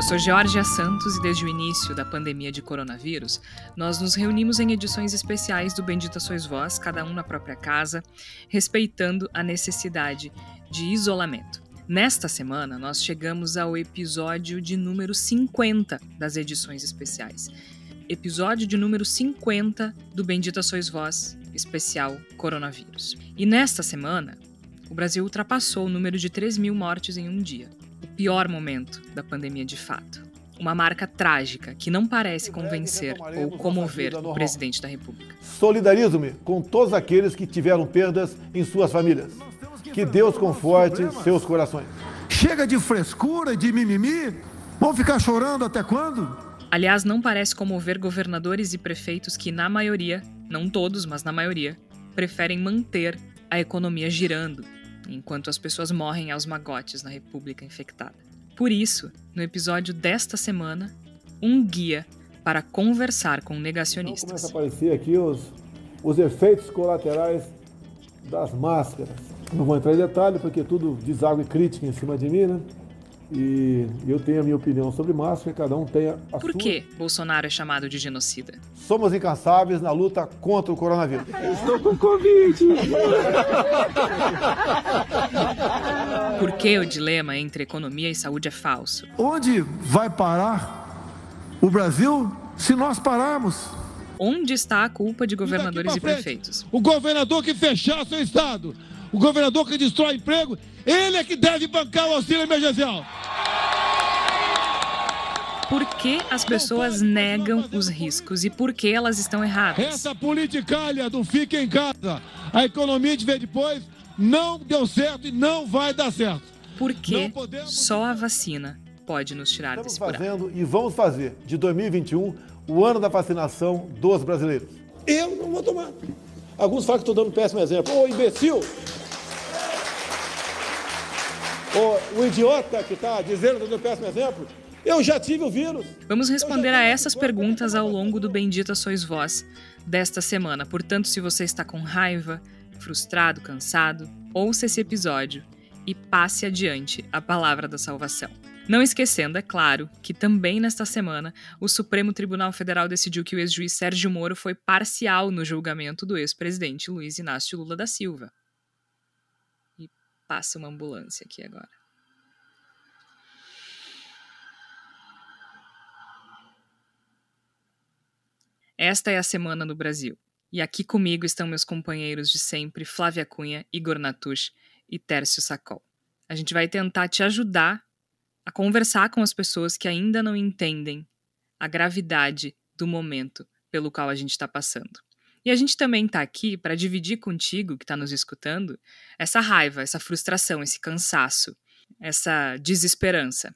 Eu sou Georgia Santos e desde o início da pandemia de coronavírus, nós nos reunimos em edições especiais do Bendita Sois Vós, cada um na própria casa, respeitando a necessidade de isolamento. Nesta semana, nós chegamos ao episódio de número 50 das edições especiais. Episódio de número 50 do Bendita Sois Vós, especial coronavírus. E nesta semana, o Brasil ultrapassou o número de 3 mil mortes em um dia pior momento da pandemia de fato. Uma marca trágica que não parece convencer ou comover o presidente da República. Solidarizo-me com todos aqueles que tiveram perdas em suas famílias. Que Deus conforte seus corações. Chega de frescura, de mimimi. Vão ficar chorando até quando? Aliás, não parece comover governadores e prefeitos que, na maioria, não todos, mas na maioria, preferem manter a economia girando enquanto as pessoas morrem aos magotes na República infectada. Por isso, no episódio desta semana, um guia para conversar com negacionistas. Então começa a aparecer aqui os, os efeitos colaterais das máscaras. Não vou entrar em detalhe porque tudo diz água e crítica em cima de mim, né? E eu tenho a minha opinião sobre máscara, cada um tem a Por sua. Por que Bolsonaro é chamado de genocida? Somos incansáveis na luta contra o coronavírus. Estou com Covid! Por que o dilema entre economia e saúde é falso? Onde vai parar o Brasil se nós pararmos? Onde está a culpa de governadores e prefeitos? O governador que fechar seu estado, o governador que destrói emprego, ele é que deve bancar o auxílio emergencial. Por que as pessoas negam os riscos e por que elas estão erradas? Essa politicalha do fique em casa, a economia de ver depois, não deu certo e não vai dar certo. Porque só a vacina pode nos tirar Estamos desse buraco. fazendo e vamos fazer de 2021 o ano da vacinação dos brasileiros. Eu não vou tomar. Alguns falam que estou dando um péssimo exemplo. Ô, imbecil! Ô, o idiota que está dizendo dando um péssimo exemplo, eu já tive o vírus. Vamos responder a essas perguntas ao longo do Bendita Sois Vós desta semana. Portanto, se você está com raiva, frustrado, cansado, ouça esse episódio e passe adiante a palavra da salvação. Não esquecendo, é claro, que também nesta semana o Supremo Tribunal Federal decidiu que o ex-juiz Sérgio Moro foi parcial no julgamento do ex-presidente Luiz Inácio Lula da Silva. Passa uma ambulância aqui agora. Esta é a semana no Brasil. E aqui comigo estão meus companheiros de sempre, Flávia Cunha, Igor Natush e Tércio Sacol. A gente vai tentar te ajudar a conversar com as pessoas que ainda não entendem a gravidade do momento pelo qual a gente está passando. E a gente também está aqui para dividir contigo, que está nos escutando, essa raiva, essa frustração, esse cansaço, essa desesperança.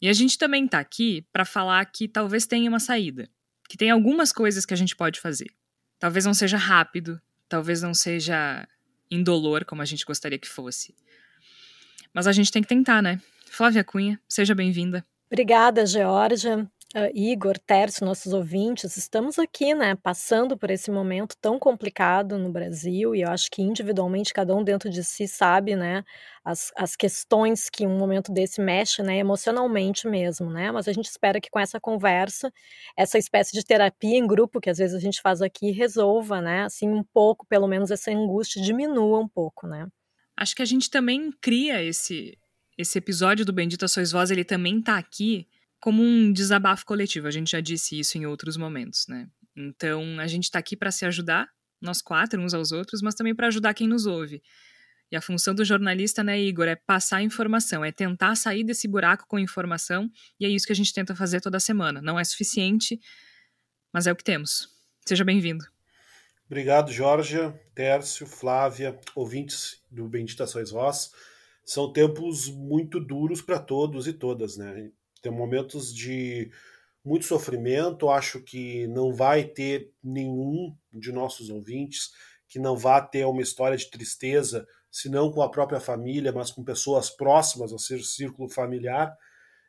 E a gente também está aqui para falar que talvez tenha uma saída, que tem algumas coisas que a gente pode fazer. Talvez não seja rápido, talvez não seja indolor como a gente gostaria que fosse. Mas a gente tem que tentar, né? Flávia Cunha, seja bem-vinda. Obrigada, Georgia. Uh, Igor, Tércio, nossos ouvintes, estamos aqui, né, passando por esse momento tão complicado no Brasil e eu acho que individualmente cada um dentro de si sabe, né, as, as questões que um momento desse mexe, né, emocionalmente mesmo, né, mas a gente espera que com essa conversa, essa espécie de terapia em grupo que às vezes a gente faz aqui resolva, né, assim um pouco, pelo menos essa angústia diminua um pouco, né. Acho que a gente também cria esse esse episódio do Bendita Sois Voz, ele também tá aqui como um desabafo coletivo. A gente já disse isso em outros momentos, né? Então, a gente está aqui para se ajudar, nós quatro, uns aos outros, mas também para ajudar quem nos ouve. E a função do jornalista, né, Igor, é passar informação, é tentar sair desse buraco com informação, e é isso que a gente tenta fazer toda semana. Não é suficiente, mas é o que temos. Seja bem-vindo. Obrigado, Jorge, Tércio, Flávia, ouvintes do Bendita Sois Vós. São tempos muito duros para todos e todas, né? Tem momentos de muito sofrimento. Acho que não vai ter nenhum de nossos ouvintes que não vá ter uma história de tristeza, se não com a própria família, mas com pessoas próximas ao seu círculo familiar.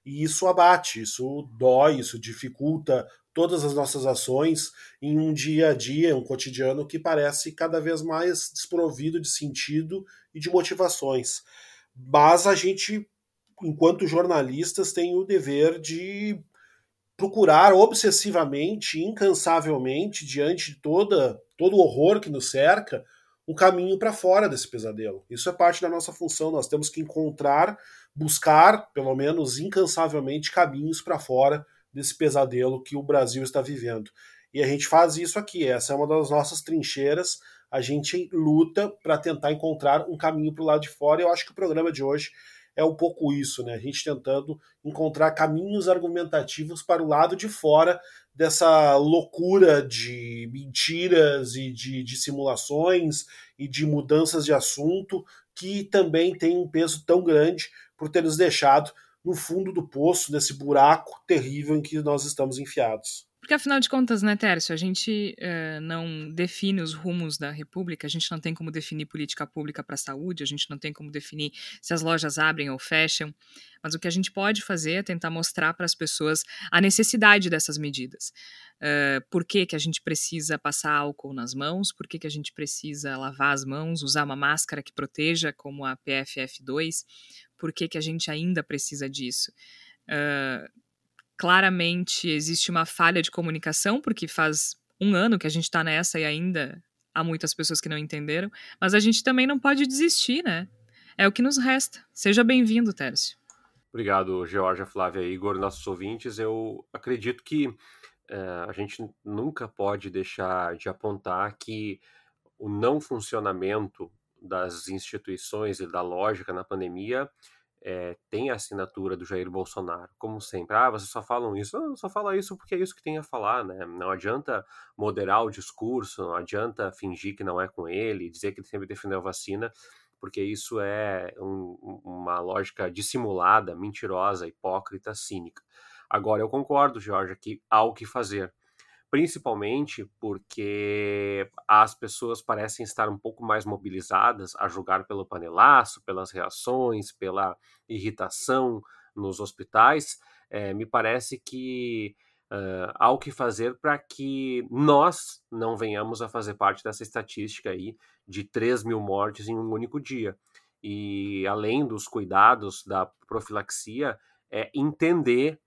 E isso abate, isso dói, isso dificulta todas as nossas ações em um dia a dia, um cotidiano que parece cada vez mais desprovido de sentido e de motivações. Mas a gente, enquanto jornalistas, tem o dever de procurar obsessivamente, incansavelmente, diante de toda, todo o horror que nos cerca, um caminho para fora desse pesadelo. Isso é parte da nossa função. Nós temos que encontrar, buscar, pelo menos incansavelmente, caminhos para fora desse pesadelo que o Brasil está vivendo. E a gente faz isso aqui. Essa é uma das nossas trincheiras. A gente luta para tentar encontrar um caminho para o lado de fora. Eu acho que o programa de hoje é um pouco isso, né? A gente tentando encontrar caminhos argumentativos para o lado de fora dessa loucura de mentiras e de, de simulações e de mudanças de assunto que também tem um peso tão grande por ter nos deixado no fundo do poço, nesse buraco terrível em que nós estamos enfiados. Porque afinal de contas, né, Tércio, a gente uh, não define os rumos da República, a gente não tem como definir política pública para a saúde, a gente não tem como definir se as lojas abrem ou fecham, mas o que a gente pode fazer é tentar mostrar para as pessoas a necessidade dessas medidas. Uh, por que, que a gente precisa passar álcool nas mãos, por que, que a gente precisa lavar as mãos, usar uma máscara que proteja, como a PFF2, por que, que a gente ainda precisa disso. Uh, claramente existe uma falha de comunicação, porque faz um ano que a gente está nessa e ainda há muitas pessoas que não entenderam, mas a gente também não pode desistir, né? É o que nos resta. Seja bem-vindo, Tércio. Obrigado, Georgia, Flávia e Igor, nossos ouvintes. Eu acredito que é, a gente nunca pode deixar de apontar que o não funcionamento das instituições e da lógica na pandemia é, tem a assinatura do Jair Bolsonaro, como sempre. Ah, vocês só falam isso. Não, só fala isso porque é isso que tem a falar, né? Não adianta moderar o discurso, não adianta fingir que não é com ele, dizer que ele sempre defendeu a vacina, porque isso é um, uma lógica dissimulada, mentirosa, hipócrita, cínica. Agora, eu concordo, Jorge, que há o que fazer principalmente porque as pessoas parecem estar um pouco mais mobilizadas a julgar pelo panelaço, pelas reações, pela irritação nos hospitais. É, me parece que uh, há o que fazer para que nós não venhamos a fazer parte dessa estatística aí de 3 mil mortes em um único dia. E além dos cuidados da profilaxia, é entender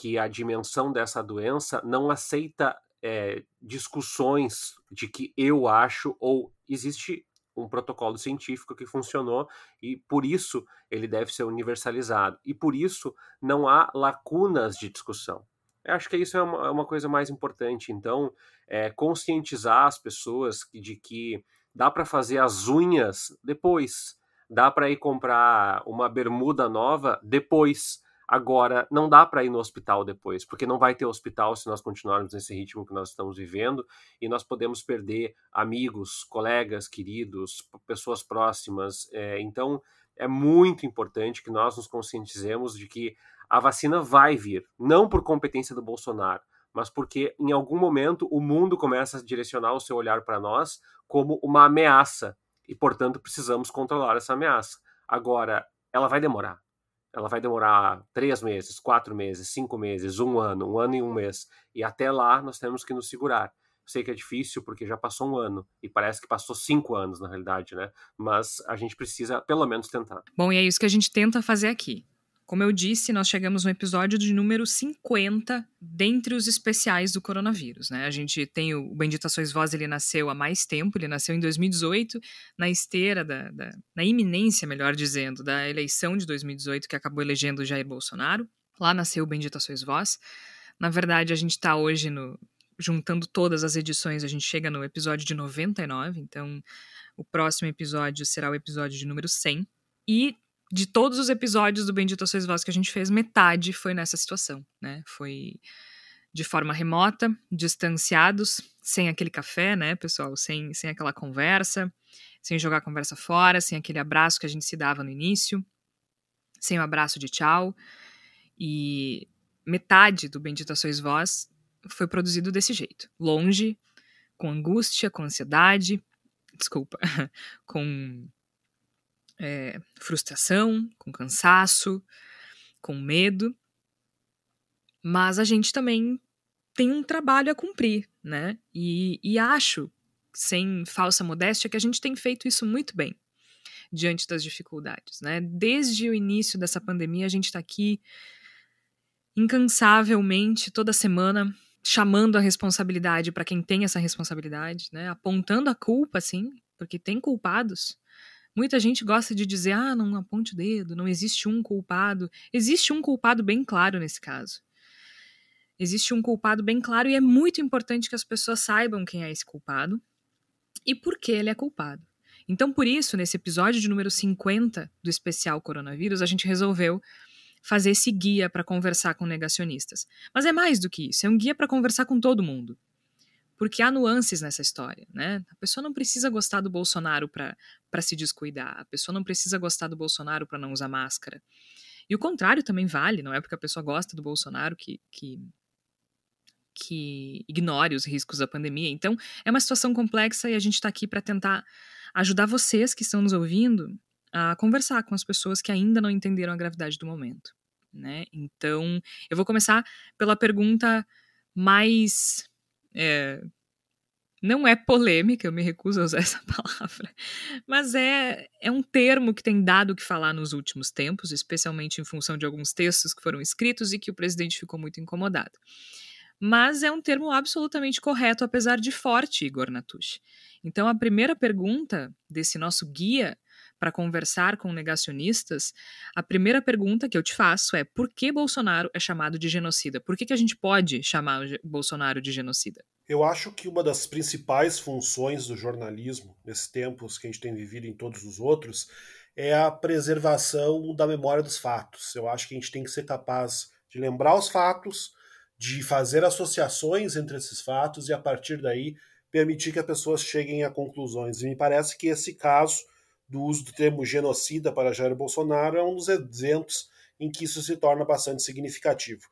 que a dimensão dessa doença não aceita é, discussões de que eu acho ou existe um protocolo científico que funcionou e por isso ele deve ser universalizado e por isso não há lacunas de discussão. Eu acho que isso é uma, é uma coisa mais importante. Então, é, conscientizar as pessoas de que dá para fazer as unhas depois, dá para ir comprar uma bermuda nova depois Agora, não dá para ir no hospital depois, porque não vai ter hospital se nós continuarmos nesse ritmo que nós estamos vivendo e nós podemos perder amigos, colegas, queridos, pessoas próximas. É, então, é muito importante que nós nos conscientizemos de que a vacina vai vir, não por competência do Bolsonaro, mas porque em algum momento o mundo começa a direcionar o seu olhar para nós como uma ameaça e, portanto, precisamos controlar essa ameaça. Agora, ela vai demorar ela vai demorar três meses, quatro meses, cinco meses, um ano, um ano e um mês. E até lá nós temos que nos segurar. Sei que é difícil porque já passou um ano e parece que passou cinco anos na realidade, né? Mas a gente precisa pelo menos tentar. Bom, e é isso que a gente tenta fazer aqui. Como eu disse, nós chegamos no episódio de número 50 dentre os especiais do coronavírus. Né? A gente tem o Benditações Voz, ele nasceu há mais tempo, ele nasceu em 2018, na esteira, da, da, na iminência, melhor dizendo, da eleição de 2018, que acabou elegendo Jair Bolsonaro. Lá nasceu o Benditações Voz. Na verdade, a gente está hoje no, juntando todas as edições, a gente chega no episódio de 99, então o próximo episódio será o episódio de número 100. E de todos os episódios do Bendito Sois Vós que a gente fez, metade foi nessa situação, né? Foi de forma remota, distanciados, sem aquele café, né, pessoal? Sem, sem aquela conversa, sem jogar a conversa fora, sem aquele abraço que a gente se dava no início, sem o abraço de tchau. E metade do Bendita Sois Vós foi produzido desse jeito, longe, com angústia, com ansiedade, desculpa, com é, frustração, com cansaço, com medo. Mas a gente também tem um trabalho a cumprir, né? E, e acho, sem falsa modéstia, que a gente tem feito isso muito bem diante das dificuldades, né? Desde o início dessa pandemia, a gente está aqui incansavelmente toda semana chamando a responsabilidade para quem tem essa responsabilidade, né? Apontando a culpa, assim, porque tem culpados. Muita gente gosta de dizer, ah, não aponte o dedo, não existe um culpado. Existe um culpado bem claro nesse caso. Existe um culpado bem claro e é muito importante que as pessoas saibam quem é esse culpado e por que ele é culpado. Então, por isso, nesse episódio de número 50 do especial Coronavírus, a gente resolveu fazer esse guia para conversar com negacionistas. Mas é mais do que isso, é um guia para conversar com todo mundo. Porque há nuances nessa história, né? A pessoa não precisa gostar do Bolsonaro para se descuidar, a pessoa não precisa gostar do Bolsonaro para não usar máscara. E o contrário também vale, não é porque a pessoa gosta do Bolsonaro que, que que ignore os riscos da pandemia. Então, é uma situação complexa e a gente está aqui para tentar ajudar vocês que estão nos ouvindo a conversar com as pessoas que ainda não entenderam a gravidade do momento. Né? Então, eu vou começar pela pergunta mais. É, não é polêmica, eu me recuso a usar essa palavra, mas é, é um termo que tem dado o que falar nos últimos tempos, especialmente em função de alguns textos que foram escritos e que o presidente ficou muito incomodado. Mas é um termo absolutamente correto, apesar de forte, Igor Natush. Então, a primeira pergunta desse nosso guia para conversar com negacionistas, a primeira pergunta que eu te faço é por que Bolsonaro é chamado de genocida? Por que, que a gente pode chamar Bolsonaro de genocida? Eu acho que uma das principais funções do jornalismo, nesses tempos que a gente tem vivido em todos os outros, é a preservação da memória dos fatos. Eu acho que a gente tem que ser capaz de lembrar os fatos, de fazer associações entre esses fatos e, a partir daí, permitir que as pessoas cheguem a conclusões. E me parece que esse caso do uso do termo genocida para Jair Bolsonaro é um dos exemplos em que isso se torna bastante significativo.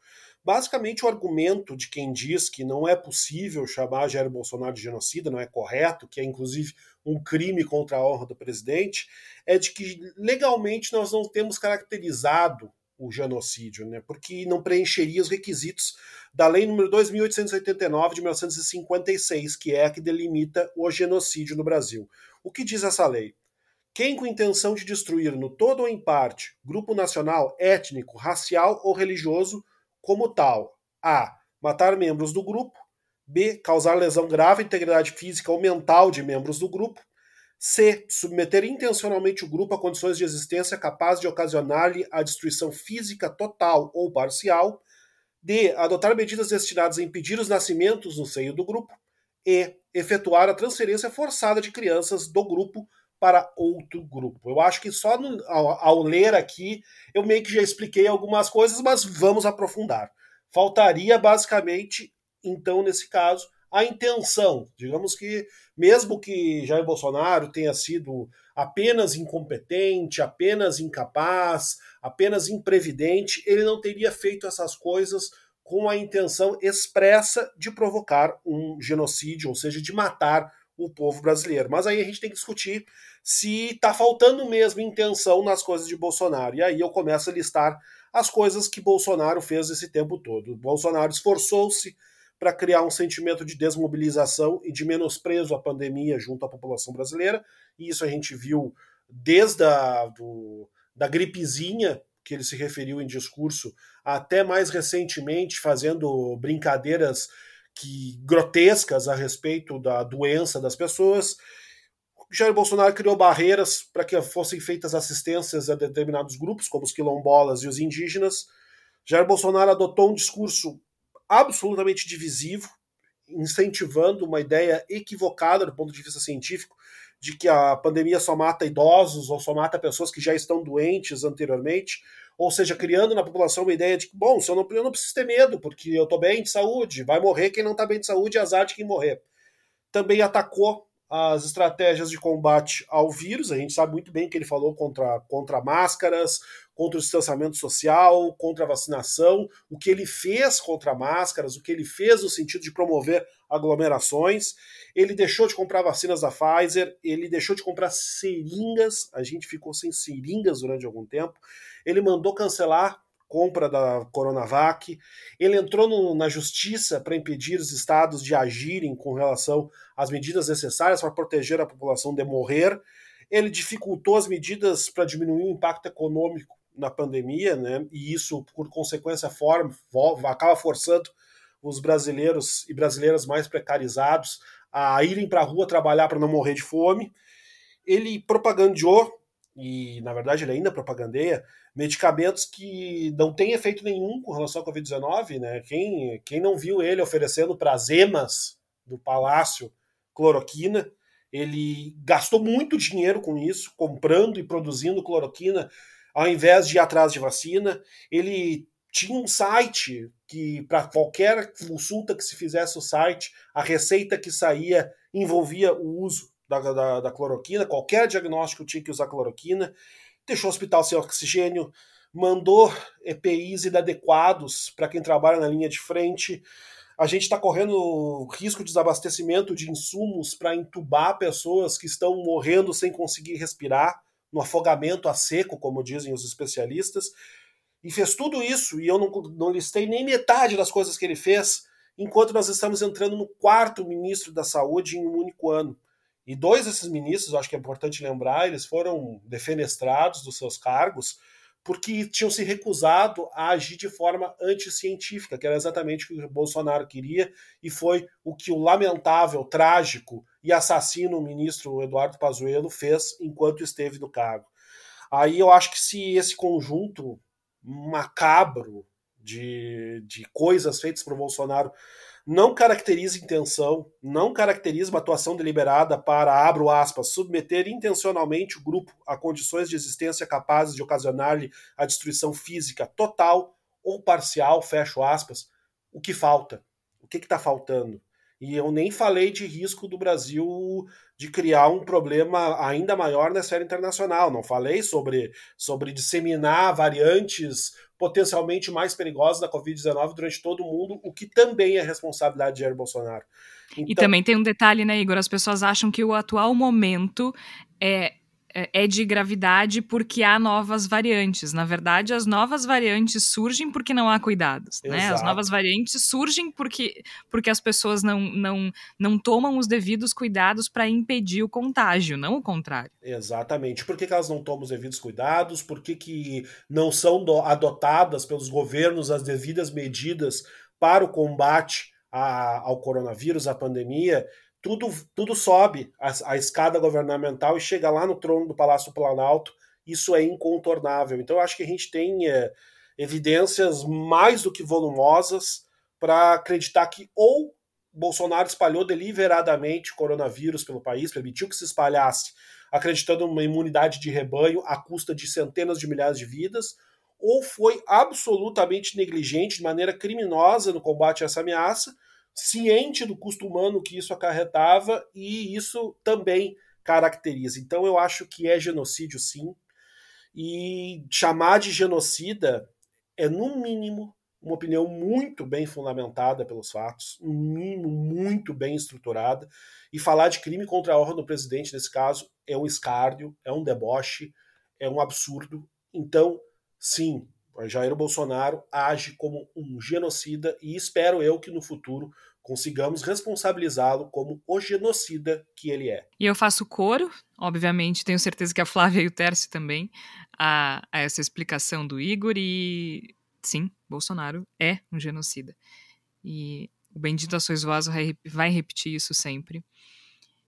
Basicamente, o argumento de quem diz que não é possível chamar Jair Bolsonaro de genocida, não é correto, que é inclusive um crime contra a honra do presidente, é de que legalmente nós não temos caracterizado o genocídio, né? porque não preencheria os requisitos da Lei nº 2.889 de 1956, que é a que delimita o genocídio no Brasil. O que diz essa lei? Quem com intenção de destruir no todo ou em parte grupo nacional, étnico, racial ou religioso como tal, a. matar membros do grupo, b. causar lesão grave à integridade física ou mental de membros do grupo, C. Submeter intencionalmente o grupo a condições de existência capazes de ocasionar-lhe a destruição física total ou parcial. D. Adotar medidas destinadas a impedir os nascimentos no seio do grupo. E. Efetuar a transferência forçada de crianças do grupo para outro grupo. Eu acho que só no, ao, ao ler aqui eu meio que já expliquei algumas coisas, mas vamos aprofundar. Faltaria basicamente, então, nesse caso, a intenção. Digamos que, mesmo que Jair Bolsonaro tenha sido apenas incompetente, apenas incapaz, apenas imprevidente, ele não teria feito essas coisas com a intenção expressa de provocar um genocídio, ou seja, de matar o povo brasileiro. Mas aí a gente tem que discutir se está faltando mesmo intenção nas coisas de Bolsonaro. E aí eu começo a listar as coisas que Bolsonaro fez esse tempo todo. Bolsonaro esforçou-se para criar um sentimento de desmobilização e de menosprezo à pandemia junto à população brasileira. E isso a gente viu desde a do, da gripezinha, que ele se referiu em discurso, até mais recentemente fazendo brincadeiras que grotescas a respeito da doença das pessoas. Jair Bolsonaro criou barreiras para que fossem feitas assistências a determinados grupos, como os quilombolas e os indígenas. Jair Bolsonaro adotou um discurso absolutamente divisivo, incentivando uma ideia equivocada do ponto de vista científico de que a pandemia só mata idosos ou só mata pessoas que já estão doentes anteriormente, ou seja, criando na população uma ideia de que, bom, se eu, não, eu não preciso ter medo, porque eu estou bem de saúde, vai morrer quem não está bem de saúde, azar de quem morrer. Também atacou as estratégias de combate ao vírus, a gente sabe muito bem que ele falou contra, contra máscaras, contra o distanciamento social, contra a vacinação, o que ele fez contra máscaras, o que ele fez no sentido de promover aglomerações. Ele deixou de comprar vacinas da Pfizer, ele deixou de comprar seringas, a gente ficou sem seringas durante algum tempo. Ele mandou cancelar compra da Coronavac. Ele entrou no, na justiça para impedir os estados de agirem com relação às medidas necessárias para proteger a população de morrer. Ele dificultou as medidas para diminuir o impacto econômico na pandemia, né? E isso, por consequência, forma, acaba forçando os brasileiros e brasileiras mais precarizados a irem para a rua trabalhar para não morrer de fome. Ele propagandeou, e na verdade ele ainda propagandeia, medicamentos que não têm efeito nenhum com relação ao Covid-19. Né? Quem, quem não viu ele oferecendo para as emas do palácio cloroquina, ele gastou muito dinheiro com isso, comprando e produzindo cloroquina, ao invés de ir atrás de vacina. Ele tinha um site que, para qualquer consulta que se fizesse o site, a receita que saía envolvia o uso da, da, da cloroquina, qualquer diagnóstico tinha que usar cloroquina deixou o hospital sem oxigênio, mandou EPIs inadequados para quem trabalha na linha de frente. A gente está correndo risco de desabastecimento de insumos para entubar pessoas que estão morrendo sem conseguir respirar, no afogamento a seco, como dizem os especialistas. E fez tudo isso, e eu não, não listei nem metade das coisas que ele fez, enquanto nós estamos entrando no quarto ministro da Saúde em um único ano. E dois desses ministros, acho que é importante lembrar, eles foram defenestrados dos seus cargos porque tinham se recusado a agir de forma anticientífica, que era exatamente o que o Bolsonaro queria, e foi o que o lamentável, trágico e assassino ministro Eduardo Pazuello fez enquanto esteve no cargo. Aí eu acho que se esse conjunto macabro de, de coisas feitas por Bolsonaro não caracteriza intenção, não caracteriza uma atuação deliberada para, abro aspas, submeter intencionalmente o grupo a condições de existência capazes de ocasionar-lhe a destruição física total ou parcial, fecho aspas, o que falta? O que está faltando? E eu nem falei de risco do Brasil de criar um problema ainda maior na esfera internacional. Não falei sobre, sobre disseminar variantes potencialmente mais perigosas da Covid-19 durante todo o mundo, o que também é responsabilidade de Jair Bolsonaro. Então... E também tem um detalhe, né, Igor? As pessoas acham que o atual momento é é, é de gravidade porque há novas variantes. Na verdade, as novas variantes surgem porque não há cuidados. Né? As novas variantes surgem porque, porque as pessoas não, não, não tomam os devidos cuidados para impedir o contágio, não o contrário. Exatamente. Por que, que elas não tomam os devidos cuidados? Por que, que não são adotadas pelos governos as devidas medidas para o combate a, ao coronavírus, à pandemia? Tudo, tudo sobe a, a, escada governamental e chega lá no trono do Palácio Planalto. Isso é incontornável. Então, eu acho que a gente tem é, evidências mais do que volumosas para acreditar que ou Bolsonaro espalhou deliberadamente coronavírus pelo país, permitiu que se espalhasse, acreditando numa imunidade de rebanho à custa de centenas de milhares de vidas, ou foi absolutamente negligente, de maneira criminosa no combate a essa ameaça, ciente do custo humano que isso acarretava e isso também caracteriza. Então eu acho que é genocídio sim. E chamar de genocida é, no mínimo, uma opinião muito bem fundamentada pelos fatos, no mínimo muito bem estruturada. E falar de crime contra a honra do presidente, nesse caso, é um escárnio, é um deboche, é um absurdo. Então, sim, Jair Bolsonaro age como um genocida e espero eu que no futuro consigamos responsabilizá-lo como o genocida que ele é. E eu faço coro, obviamente, tenho certeza que a Flávia e o Tércio também, a, a essa explicação do Igor e sim, Bolsonaro é um genocida. E o bendito Ações Voz vai repetir isso sempre,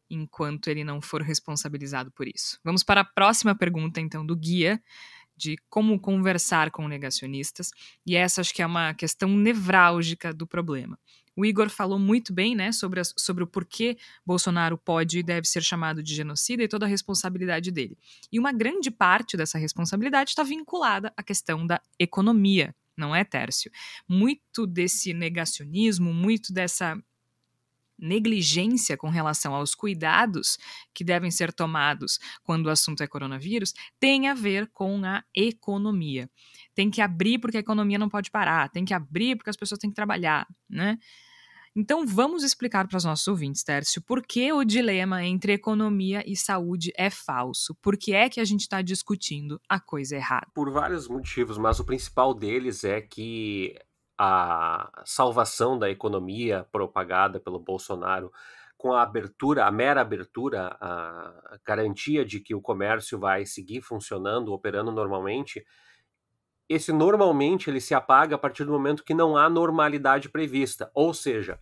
enquanto ele não for responsabilizado por isso. Vamos para a próxima pergunta, então, do guia de como conversar com negacionistas, e essa acho que é uma questão nevrálgica do problema. O Igor falou muito bem né, sobre, sobre o porquê Bolsonaro pode e deve ser chamado de genocida e toda a responsabilidade dele. E uma grande parte dessa responsabilidade está vinculada à questão da economia, não é, Tércio? Muito desse negacionismo, muito dessa negligência com relação aos cuidados que devem ser tomados quando o assunto é coronavírus tem a ver com a economia. Tem que abrir porque a economia não pode parar, tem que abrir porque as pessoas têm que trabalhar, né? Então vamos explicar para os nossos ouvintes, Tércio, por que o dilema entre economia e saúde é falso? Por que é que a gente está discutindo a coisa errada? Por vários motivos, mas o principal deles é que a salvação da economia propagada pelo Bolsonaro com a abertura, a mera abertura, a garantia de que o comércio vai seguir funcionando, operando normalmente, esse normalmente ele se apaga a partir do momento que não há normalidade prevista. Ou seja,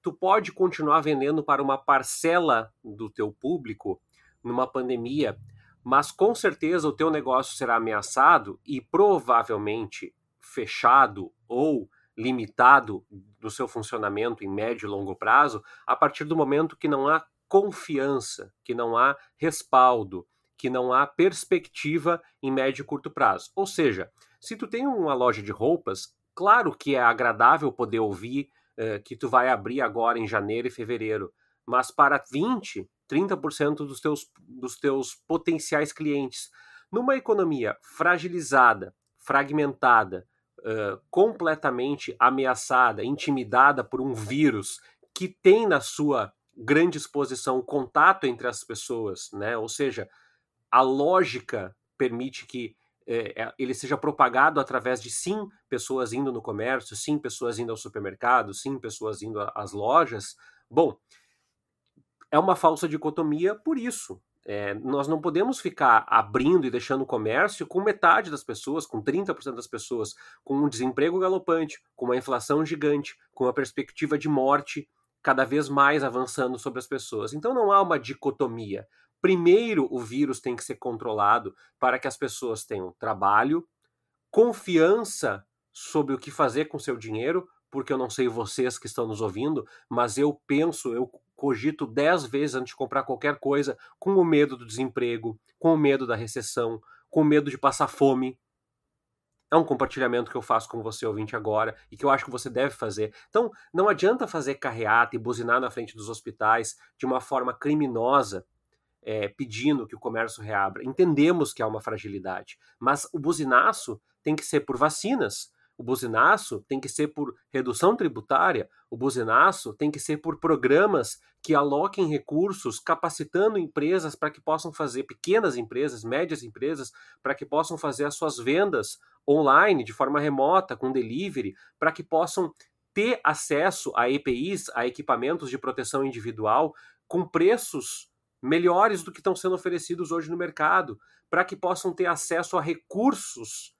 tu pode continuar vendendo para uma parcela do teu público numa pandemia, mas com certeza o teu negócio será ameaçado e provavelmente fechado ou limitado no seu funcionamento em médio e longo prazo a partir do momento que não há confiança, que não há respaldo, que não há perspectiva em médio e curto prazo. Ou seja, se tu tem uma loja de roupas, claro que é agradável poder ouvir eh, que tu vai abrir agora em janeiro e fevereiro, mas para 20, 30% dos teus, dos teus potenciais clientes. Numa economia fragilizada, fragmentada, uh, completamente ameaçada, intimidada por um vírus que tem na sua grande exposição o contato entre as pessoas, né? ou seja, a lógica permite que é, ele seja propagado através de sim pessoas indo no comércio, sim pessoas indo ao supermercado, sim pessoas indo às lojas. Bom, é uma falsa dicotomia por isso. É, nós não podemos ficar abrindo e deixando o comércio com metade das pessoas, com 30% das pessoas, com um desemprego galopante, com uma inflação gigante, com uma perspectiva de morte cada vez mais avançando sobre as pessoas. Então não há uma dicotomia. Primeiro, o vírus tem que ser controlado para que as pessoas tenham trabalho, confiança sobre o que fazer com seu dinheiro, porque eu não sei vocês que estão nos ouvindo, mas eu penso, eu cogito dez vezes antes de comprar qualquer coisa, com o medo do desemprego, com o medo da recessão, com o medo de passar fome. É um compartilhamento que eu faço com você, ouvinte, agora, e que eu acho que você deve fazer. Então, não adianta fazer carreata e buzinar na frente dos hospitais de uma forma criminosa, é, pedindo que o comércio reabra. Entendemos que há uma fragilidade, mas o buzinaço tem que ser por vacinas, o buzinaço tem que ser por redução tributária, o buzinaço tem que ser por programas que aloquem recursos, capacitando empresas para que possam fazer, pequenas empresas, médias empresas, para que possam fazer as suas vendas online, de forma remota, com delivery, para que possam ter acesso a EPIs, a equipamentos de proteção individual, com preços melhores do que estão sendo oferecidos hoje no mercado, para que possam ter acesso a recursos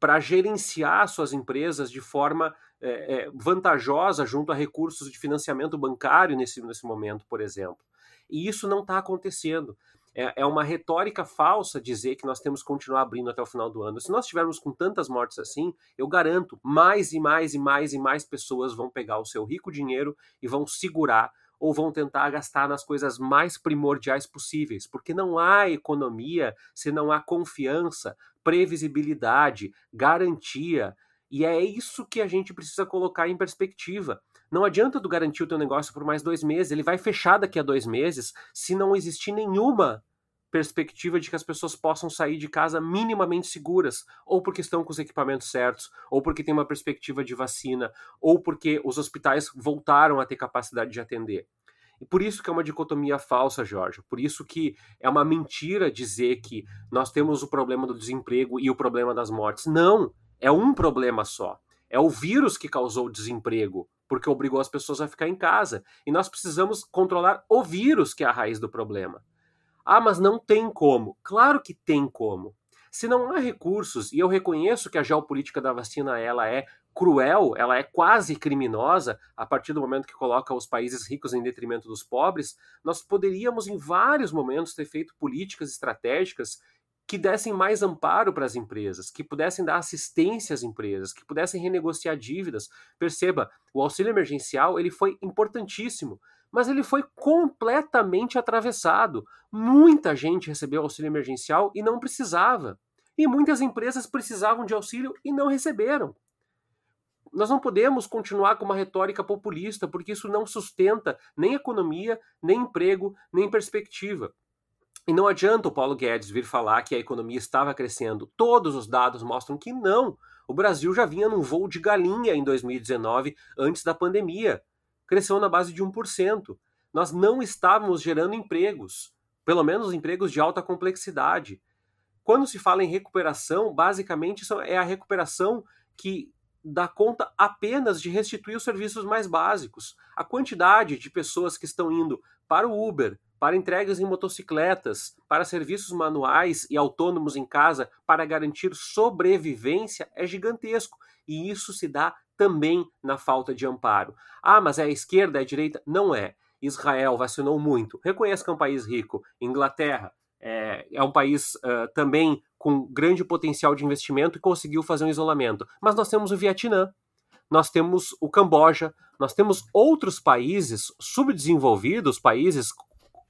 para gerenciar suas empresas de forma é, é, vantajosa junto a recursos de financiamento bancário nesse, nesse momento, por exemplo. E isso não está acontecendo. É, é, uma retórica falsa dizer que nós temos que continuar abrindo até o final do ano. Se nós estivermos com tantas mortes assim, eu garanto, mais e mais e mais e mais pessoas vão pegar o seu rico dinheiro e vão segurar ou vão tentar gastar nas coisas mais primordiais possíveis, porque não há economia se não há confiança, previsibilidade, garantia. E é isso que a gente precisa colocar em perspectiva. Não adianta tu garantir o teu negócio por mais dois meses, ele vai fechar daqui a dois meses se não existir nenhuma perspectiva de que as pessoas possam sair de casa minimamente seguras, ou porque estão com os equipamentos certos, ou porque tem uma perspectiva de vacina, ou porque os hospitais voltaram a ter capacidade de atender. E por isso que é uma dicotomia falsa, Jorge. Por isso que é uma mentira dizer que nós temos o problema do desemprego e o problema das mortes. Não, é um problema só. É o vírus que causou o desemprego, porque obrigou as pessoas a ficar em casa. E nós precisamos controlar o vírus, que é a raiz do problema. Ah, mas não tem como. Claro que tem como. Se não há recursos, e eu reconheço que a geopolítica da vacina ela é cruel, ela é quase criminosa a partir do momento que coloca os países ricos em detrimento dos pobres, nós poderíamos em vários momentos ter feito políticas estratégicas que dessem mais amparo para as empresas, que pudessem dar assistência às empresas, que pudessem renegociar dívidas. Perceba, o auxílio emergencial ele foi importantíssimo, mas ele foi completamente atravessado. Muita gente recebeu auxílio emergencial e não precisava. E muitas empresas precisavam de auxílio e não receberam. Nós não podemos continuar com uma retórica populista, porque isso não sustenta nem economia, nem emprego, nem perspectiva. E não adianta o Paulo Guedes vir falar que a economia estava crescendo. Todos os dados mostram que não. O Brasil já vinha num voo de galinha em 2019, antes da pandemia. Cresceu na base de 1%. Nós não estávamos gerando empregos, pelo menos empregos de alta complexidade. Quando se fala em recuperação, basicamente é a recuperação que dá conta apenas de restituir os serviços mais básicos. A quantidade de pessoas que estão indo para o Uber, para entregas em motocicletas, para serviços manuais e autônomos em casa para garantir sobrevivência é gigantesco. E isso se dá também na falta de amparo. Ah, mas é a esquerda, é a direita? Não é. Israel vacinou muito. Reconheça que é um país rico. Inglaterra é, é um país uh, também com grande potencial de investimento e conseguiu fazer um isolamento. Mas nós temos o Vietnã, nós temos o Camboja, nós temos outros países subdesenvolvidos, países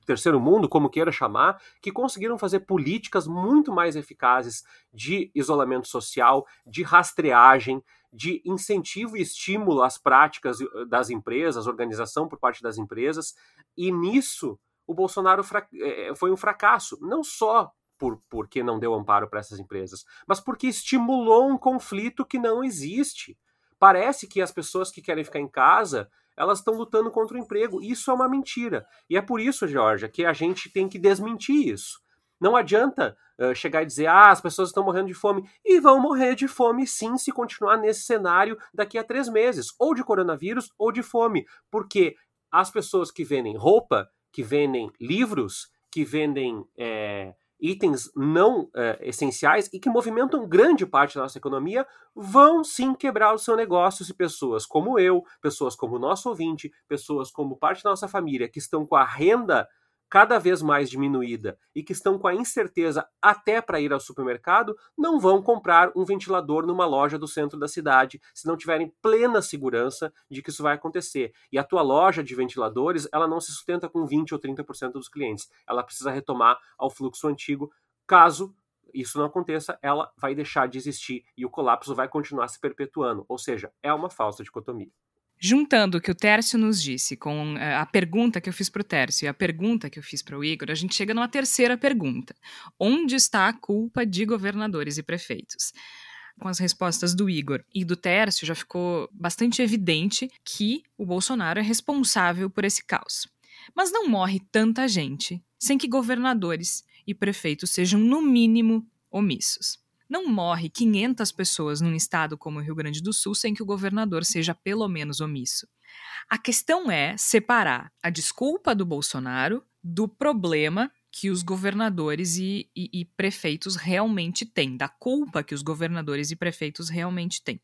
terceiro mundo, como queira chamar, que conseguiram fazer políticas muito mais eficazes de isolamento social, de rastreagem, de incentivo e estímulo às práticas das empresas, organização por parte das empresas, e nisso o Bolsonaro eh, foi um fracasso, não só por, porque não deu amparo para essas empresas, mas porque estimulou um conflito que não existe. Parece que as pessoas que querem ficar em casa elas estão lutando contra o emprego. Isso é uma mentira. E é por isso, Georgia, que a gente tem que desmentir isso. Não adianta uh, chegar e dizer, ah, as pessoas estão morrendo de fome. E vão morrer de fome sim se continuar nesse cenário daqui a três meses, ou de coronavírus ou de fome. Porque as pessoas que vendem roupa, que vendem livros, que vendem é, itens não é, essenciais e que movimentam grande parte da nossa economia, vão sim quebrar o seu negócio se pessoas como eu, pessoas como o nosso ouvinte, pessoas como parte da nossa família que estão com a renda cada vez mais diminuída e que estão com a incerteza até para ir ao supermercado, não vão comprar um ventilador numa loja do centro da cidade se não tiverem plena segurança de que isso vai acontecer. E a tua loja de ventiladores, ela não se sustenta com 20 ou 30% dos clientes. Ela precisa retomar ao fluxo antigo. Caso isso não aconteça, ela vai deixar de existir e o colapso vai continuar se perpetuando. Ou seja, é uma falsa dicotomia. Juntando o que o Tércio nos disse com eh, a pergunta que eu fiz para o Tércio e a pergunta que eu fiz para o Igor, a gente chega numa terceira pergunta: onde está a culpa de governadores e prefeitos? Com as respostas do Igor e do Tércio, já ficou bastante evidente que o Bolsonaro é responsável por esse caos. Mas não morre tanta gente sem que governadores e prefeitos sejam, no mínimo, omissos. Não morre 500 pessoas num estado como o Rio Grande do Sul sem que o governador seja pelo menos omisso. A questão é separar a desculpa do Bolsonaro do problema que os governadores e, e, e, prefeitos realmente têm, da culpa que os governadores e prefeitos realmente têm.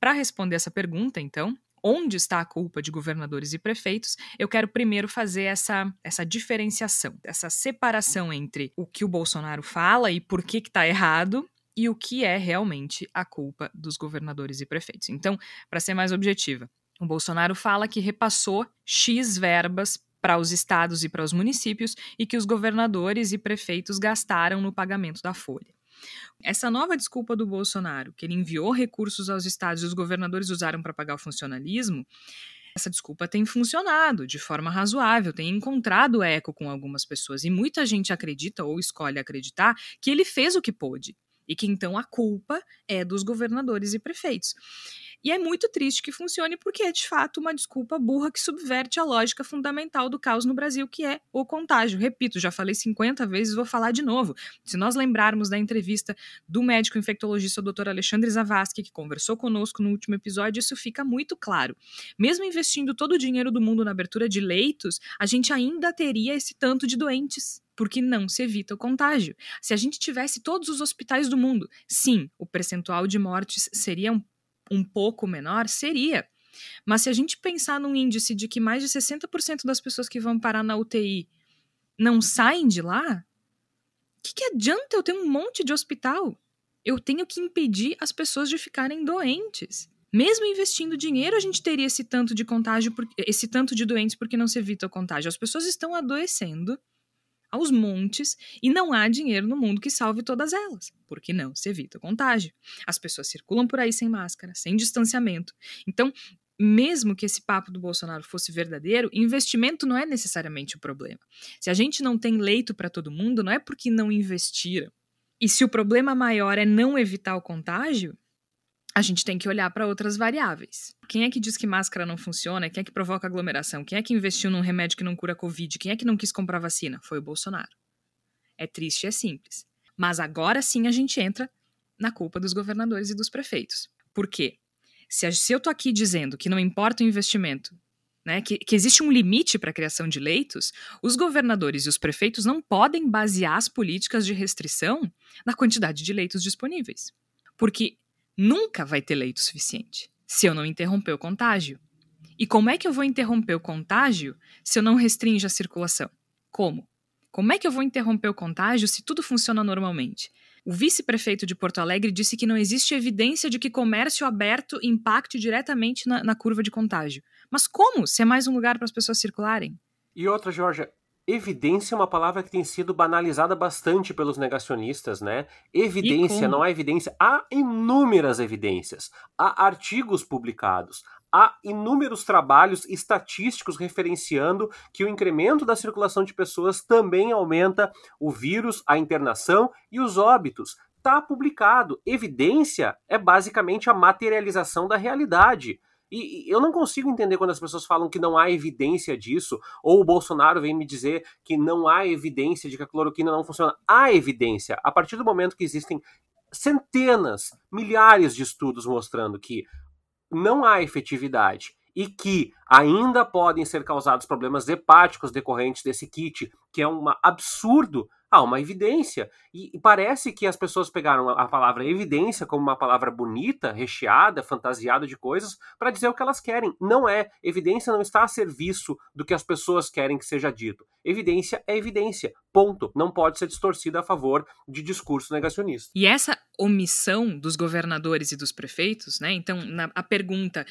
Para responder essa pergunta, então, onde está a culpa de governadores e prefeitos, eu quero primeiro fazer essa, essa diferenciação, essa separação entre o que o Bolsonaro fala e por que está errado e o que é realmente a culpa dos governadores e prefeitos. Então, para ser mais objetiva, o Bolsonaro fala que repassou X verbas para os estados e para os municípios e que os governadores e prefeitos gastaram no pagamento da folha. Essa nova desculpa do Bolsonaro, que ele enviou recursos aos estados e os governadores usaram para pagar o funcionalismo, essa desculpa tem funcionado de forma razoável, tem encontrado eco com algumas pessoas e muita gente acredita ou escolhe acreditar que ele fez o que pôde e que então a culpa é dos governadores e prefeitos. E é muito triste que funcione porque é de fato uma desculpa burra que subverte a lógica fundamental do caos no Brasil, que é o contágio. Repito, já falei 50 vezes, vou falar de novo. Se nós lembrarmos da entrevista do médico infectologista Dr. Alexandre Zavascki, que conversou conosco no último episódio, isso fica muito claro. Mesmo investindo todo o dinheiro do mundo na abertura de leitos, a gente ainda teria esse tanto de doentes porque não se evita o contágio. Se a gente tivesse todos os hospitais do mundo, sim, o percentual de mortes seria um um pouco menor? Seria. Mas se a gente pensar num índice de que mais de 60% das pessoas que vão parar na UTI não saem de lá, o que, que adianta eu ter um monte de hospital? Eu tenho que impedir as pessoas de ficarem doentes. Mesmo investindo dinheiro, a gente teria esse tanto de contágio, esse tanto de doentes porque não se evita o contágio. As pessoas estão adoecendo aos montes e não há dinheiro no mundo que salve todas elas, porque não se evita o contágio. As pessoas circulam por aí sem máscara, sem distanciamento. Então, mesmo que esse papo do Bolsonaro fosse verdadeiro, investimento não é necessariamente o problema. Se a gente não tem leito para todo mundo, não é porque não investiram. E se o problema maior é não evitar o contágio, a gente tem que olhar para outras variáveis. Quem é que diz que máscara não funciona? Quem é que provoca aglomeração? Quem é que investiu num remédio que não cura Covid? Quem é que não quis comprar vacina? Foi o Bolsonaro. É triste, é simples. Mas agora sim a gente entra na culpa dos governadores e dos prefeitos. Por quê? Se, eu estou aqui dizendo que não importa o investimento, né, que, que existe um limite para a criação de leitos, os governadores e os prefeitos não podem basear as políticas de restrição na quantidade de leitos disponíveis. Porque nunca vai ter leito suficiente se eu não interromper o contágio. E como é que eu vou interromper o contágio se eu não restringe a circulação? Como? Como é que eu vou interromper o contágio se tudo funciona normalmente? O vice-prefeito de Porto Alegre disse que não existe evidência de que comércio aberto impacte diretamente na, na curva de contágio. Mas como, se é mais um lugar para as pessoas circularem? E outra, Georgia, evidência é uma palavra que tem sido banalizada bastante pelos negacionistas, né? Evidência, não há evidência. Há inúmeras evidências. Há artigos publicados, há inúmeros trabalhos estatísticos referenciando que o incremento da circulação de pessoas também aumenta o vírus, a internação e os óbitos. Está publicado. Evidência é basicamente a materialização da realidade. E, eu não consigo entender quando as pessoas falam que não há evidência disso, ou o Bolsonaro vem me dizer que não há evidência de que a cloroquina não funciona. Há evidência. A partir do momento que existem centenas, milhares de estudos mostrando que não há efetividade e que ainda podem ser causados problemas hepáticos decorrentes desse kit, que é um absurdo, há uma evidência. E, parece que as pessoas pegaram a, palavra evidência como uma palavra bonita, recheada, fantasiada de coisas, para dizer o que elas querem. Não é. Evidência não está a serviço do que as pessoas querem que seja dito. Evidência é evidência. Ponto. Não pode ser distorcida a favor de discurso negacionista. E essa omissão dos governadores e dos prefeitos, né? Então, na, a pergunta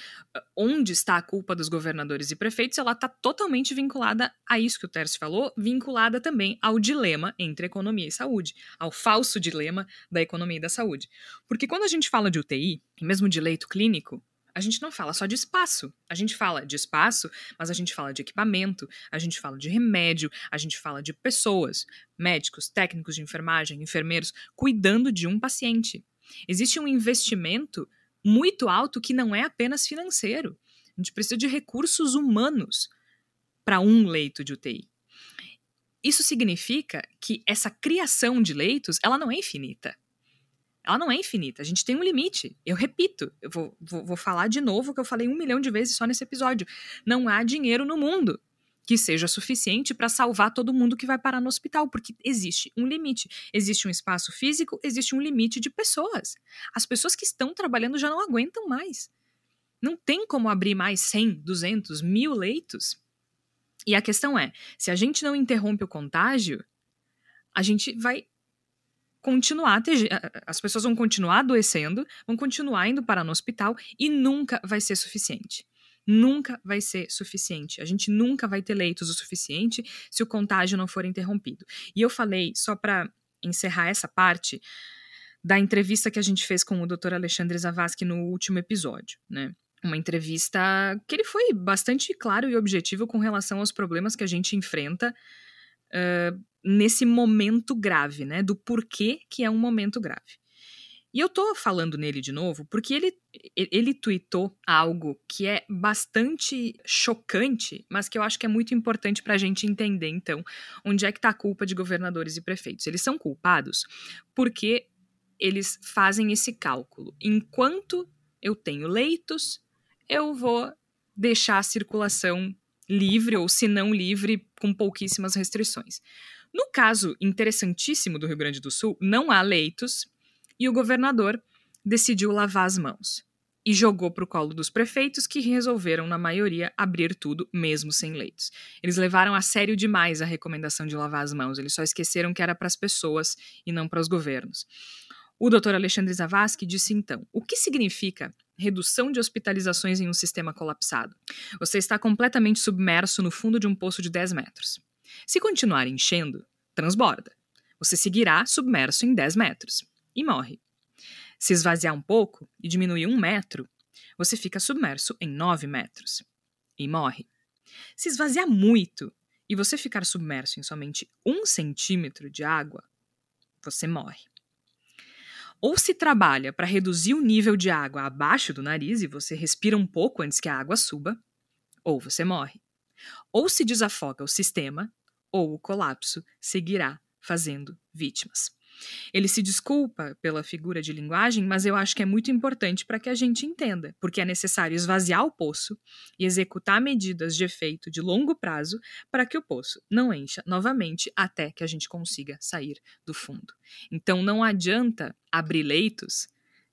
onde está a culpa dos governadores e prefeitos, ela está totalmente vinculada a isso que o Tércio falou, vinculada também ao dilema entre economia e saúde, ao falso dilema da economia e da saúde. Porque quando a gente fala de UTI, mesmo de leito clínico, a gente não fala só de espaço. A gente fala de espaço, mas a gente fala de equipamento, a gente fala de remédio, a gente fala de pessoas, médicos, técnicos de enfermagem, enfermeiros, cuidando de um paciente. Existe um investimento muito alto que não é apenas financeiro. A gente precisa de recursos humanos para um leito de UTI. Isso significa que essa criação de leitos, ela não é infinita ela não é infinita. A gente tem um limite. Eu repito, eu vou, vou, vou falar de novo o que eu falei um milhão de vezes só nesse episódio. Não há dinheiro no mundo que seja suficiente para salvar todo mundo que vai parar no hospital, porque existe um limite. Existe um espaço físico, existe um limite de pessoas. As pessoas que estão trabalhando já não aguentam mais. Não tem como abrir mais 100, 200, mil leitos. E a questão é: se a gente não interrompe o contágio, a gente vai continuar ter, as pessoas vão continuar adoecendo, vão continuar indo parar no hospital e nunca vai ser suficiente. Nunca vai ser suficiente. A gente nunca vai ter leitos o suficiente se o contágio não for interrompido. E eu falei, só para encerrar essa parte, da entrevista que a gente fez com o Dr. Alexandre Zavascki no último episódio, né? Uma entrevista que ele foi bastante claro e objetivo com relação aos problemas que a gente enfrenta uh, nesse momento grave, né? Do porquê que é um momento grave. E eu tô falando nele de novo porque ele, ele tweetou algo que é bastante chocante, mas que eu acho que é muito importante para a gente entender, então, onde é que tá a culpa de governadores e prefeitos. Eles são culpados porque eles fazem esse cálculo. Enquanto eu tenho leitos, eu vou deixar a circulação livre, ou se não livre, com pouquíssimas restrições. No caso interessantíssimo do Rio Grande do Sul, não há leitos e o governador decidiu lavar as mãos e jogou para o colo dos prefeitos que resolveram, na maioria, abrir tudo, mesmo sem leitos. Eles levaram a sério demais a recomendação de lavar as mãos, eles só esqueceram que era para as pessoas e não para os governos. O Dr. Alexandre Zavascki disse então: o que significa redução de hospitalizações em um sistema colapsado? Você está completamente submerso no fundo de um poço de 10 metros. Se continuar enchendo, transborda. Você seguirá submerso em 10 metros e morre. Se esvaziar um pouco e diminuir um metro, você fica submerso em 9 metros e morre. Se esvaziar muito e você ficar submerso em somente um centímetro de água, você morre. Ou se trabalha para reduzir o nível de água abaixo do nariz e você respira um pouco antes que a água suba, ou você morre. Ou se desafoga o sistema, ou o colapso seguirá fazendo vítimas. Ele se desculpa pela figura de linguagem, mas eu acho que é muito importante para que a gente entenda, porque é necessário esvaziar o poço e executar medidas de efeito de longo prazo para que o poço não encha novamente até que a gente consiga sair do fundo. Então não adianta abrir leitos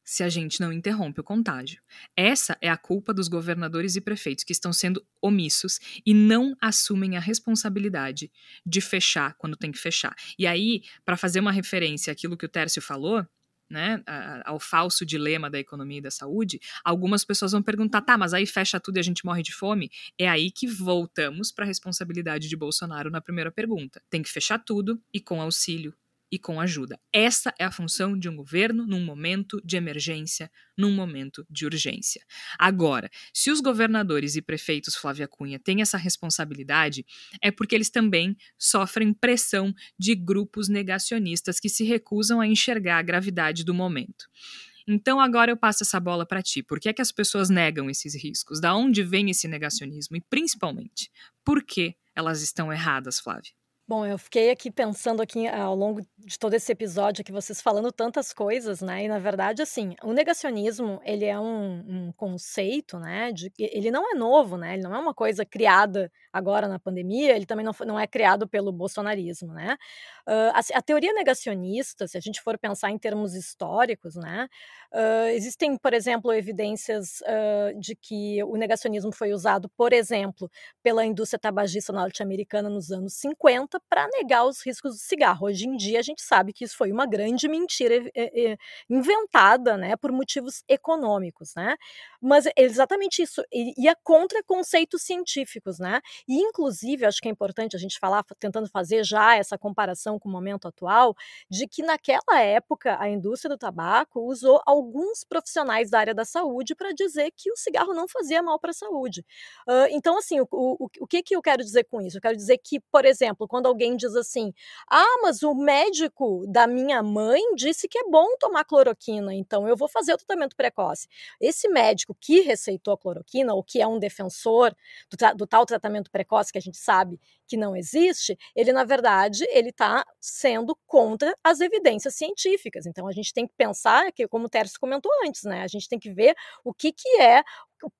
se a gente não interrompe o contágio. Essa é a culpa dos governadores e prefeitos que estão sendo omissos e não assumem a responsabilidade de fechar quando tem que fechar. E aí, para fazer uma referência àquilo que o Tércio falou, né, ao falso dilema da economia e da saúde, algumas pessoas vão perguntar: tá, mas aí fecha tudo e a gente morre de fome? É aí que voltamos para a responsabilidade de Bolsonaro na primeira pergunta. Tem que fechar tudo e com auxílio e com ajuda. Essa é a função de um governo num momento de emergência, num momento de urgência. Agora, se os governadores e prefeitos Flávia Cunha têm essa responsabilidade, é porque eles também sofrem pressão de grupos negacionistas que se recusam a enxergar a gravidade do momento. Então agora eu passo essa bola para ti. Por que é que as pessoas negam esses riscos? Da onde vem esse negacionismo? E principalmente, por que elas estão erradas, Flávia? Bom, eu fiquei aqui pensando aqui ao longo de todo esse episódio aqui, vocês falando tantas coisas, né? E na verdade, assim, o negacionismo, ele é um, um conceito, né? De, ele não é novo, né? Ele não é uma coisa criada agora na pandemia, ele também não, não é criado pelo bolsonarismo, né? Uh, a, a, teoria negacionista, se a gente for pensar em termos históricos, né? Uh, existem, por exemplo, evidências uh, de que o negacionismo foi usado, por exemplo, pela indústria tabagista norte-americana nos anos 50 para negar os riscos do cigarro. Hoje em dia a gente sabe que isso foi uma grande mentira é, é, inventada, né, por motivos econômicos, né? Mas é exatamente isso ia contra conceitos científicos, né? E inclusive acho que é importante a gente falar, tentando fazer já essa comparação com o momento atual, de que naquela época a indústria do tabaco usou alguns profissionais da área da saúde para dizer que o cigarro não fazia mal para a saúde. Uh, então, assim, o, o, o que, que eu quero dizer com isso? Eu quero dizer que, por exemplo, quando alguém diz assim: ah, mas o médico da minha mãe disse que é bom tomar cloroquina, então eu vou fazer o tratamento precoce. Esse médico que receitou a cloroquina, ou que é um defensor do, do tal tratamento precoce que a gente sabe que não existe, ele na verdade ele está sendo contra as evidências científicas. Então a gente tem que pensar que, como o Tércio comentou antes, né, a gente tem que ver o que, que é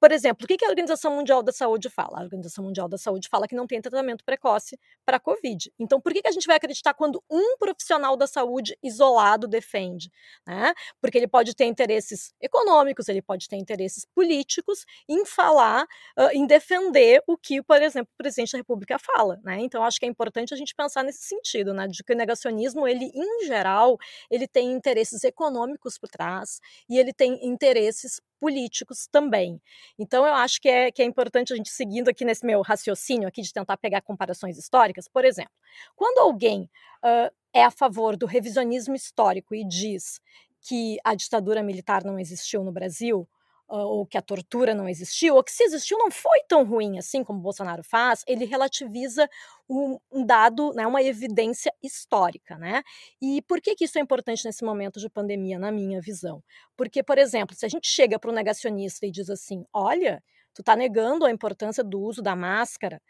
por exemplo, o que a Organização Mundial da Saúde fala? A Organização Mundial da Saúde fala que não tem tratamento precoce para a Covid. Então, por que a gente vai acreditar quando um profissional da saúde isolado defende? Né? Porque ele pode ter interesses econômicos, ele pode ter interesses políticos em falar, em defender o que, por exemplo, o presidente da República fala. Né? Então, acho que é importante a gente pensar nesse sentido, né? de que o negacionismo, ele, em geral, ele tem interesses econômicos por trás e ele tem interesses políticos também. Então, eu acho que é, que é importante a gente, seguindo aqui nesse meu raciocínio aqui de tentar pegar comparações históricas, por exemplo, quando alguém uh, é a favor do revisionismo histórico e diz que a ditadura militar não existiu no Brasil, ou que a tortura não existiu, ou que se existiu não foi tão ruim assim como Bolsonaro faz, ele relativiza um, um, dado, né, uma evidência histórica, né? E por que, que isso é importante nesse momento de pandemia, na minha visão? Porque, por exemplo, se a gente chega para um negacionista e diz assim, olha, tu está negando a importância do uso da máscara,